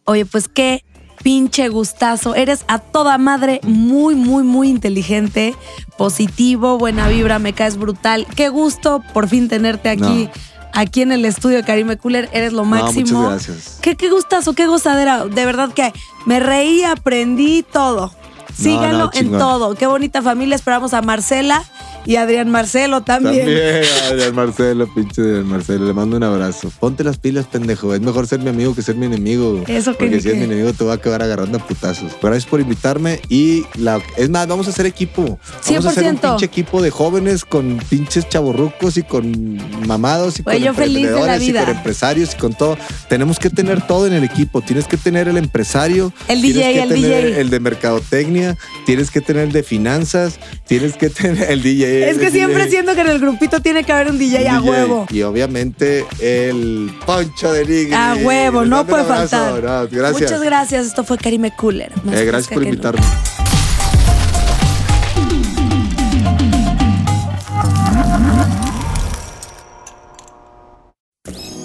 Oye, pues qué pinche gustazo. Eres a toda madre muy, muy, muy inteligente, positivo, buena vibra, me caes brutal. Qué gusto por fin tenerte aquí, No. Aquí en el estudio de Karime Cooler. Eres lo No, máximo. muchas gracias. Qué, qué gustazo, qué gozadera. De verdad que me reí, aprendí todo. Síganlo no, en todo. Qué bonita familia. Esperamos a Marcela y Adrián Marcelo también. También, Adrián Marcelo, pinche Adrián Marcelo. Le mando un abrazo. Ponte las pilas, pendejo. Es mejor ser mi amigo que ser mi enemigo. Eso que Porque si es qué. mi enemigo, te va a acabar agarrando a putazos. Gracias por invitarme. Y la, es más, vamos a hacer equipo. Vamos a hacer un 100%. pinche equipo de jóvenes con pinches chavorrucos y con mamados y con yo feliz de la emprendedores y con empresarios y con todo. Tenemos que tener todo en el equipo. Tienes que tener el empresario. El tienes DJ, que el tener DJ. El de mercadotecnia. Tienes que tener el de finanzas. Tienes que tener el DJ. Es que siempre DJ. siento que en el grupito tiene que haber un DJ a DJ. huevo. Y obviamente el Poncho de Nigris. A huevo, no un puede faltar. No, gracias. Muchas gracias. Esto fue Karime Cooler. Eh, gracias por invitarme.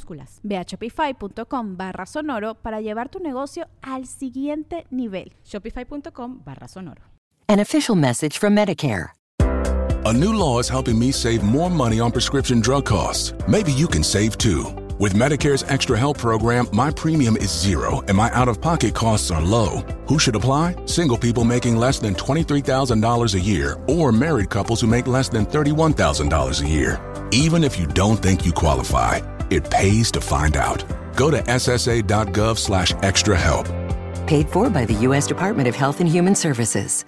minúsculas. Ve a shopify.com barra sonoro para llevar tu negocio al siguiente nivel. Shopify.com barra sonoro. An official message from Medicare. A new law is helping me save more money on prescription drug costs. Maybe you can save too. With Medicare's Extra Help program, my premium is zero and my out of pocket costs are low. Who should apply? Single people making less than $23,000 a year or married couples who make less than $31,000 a year. Even if you don't think you qualify, it pays to find out. Go to ssa.gov slash extra help. Paid for by the U.S. Department of Health and Human Services.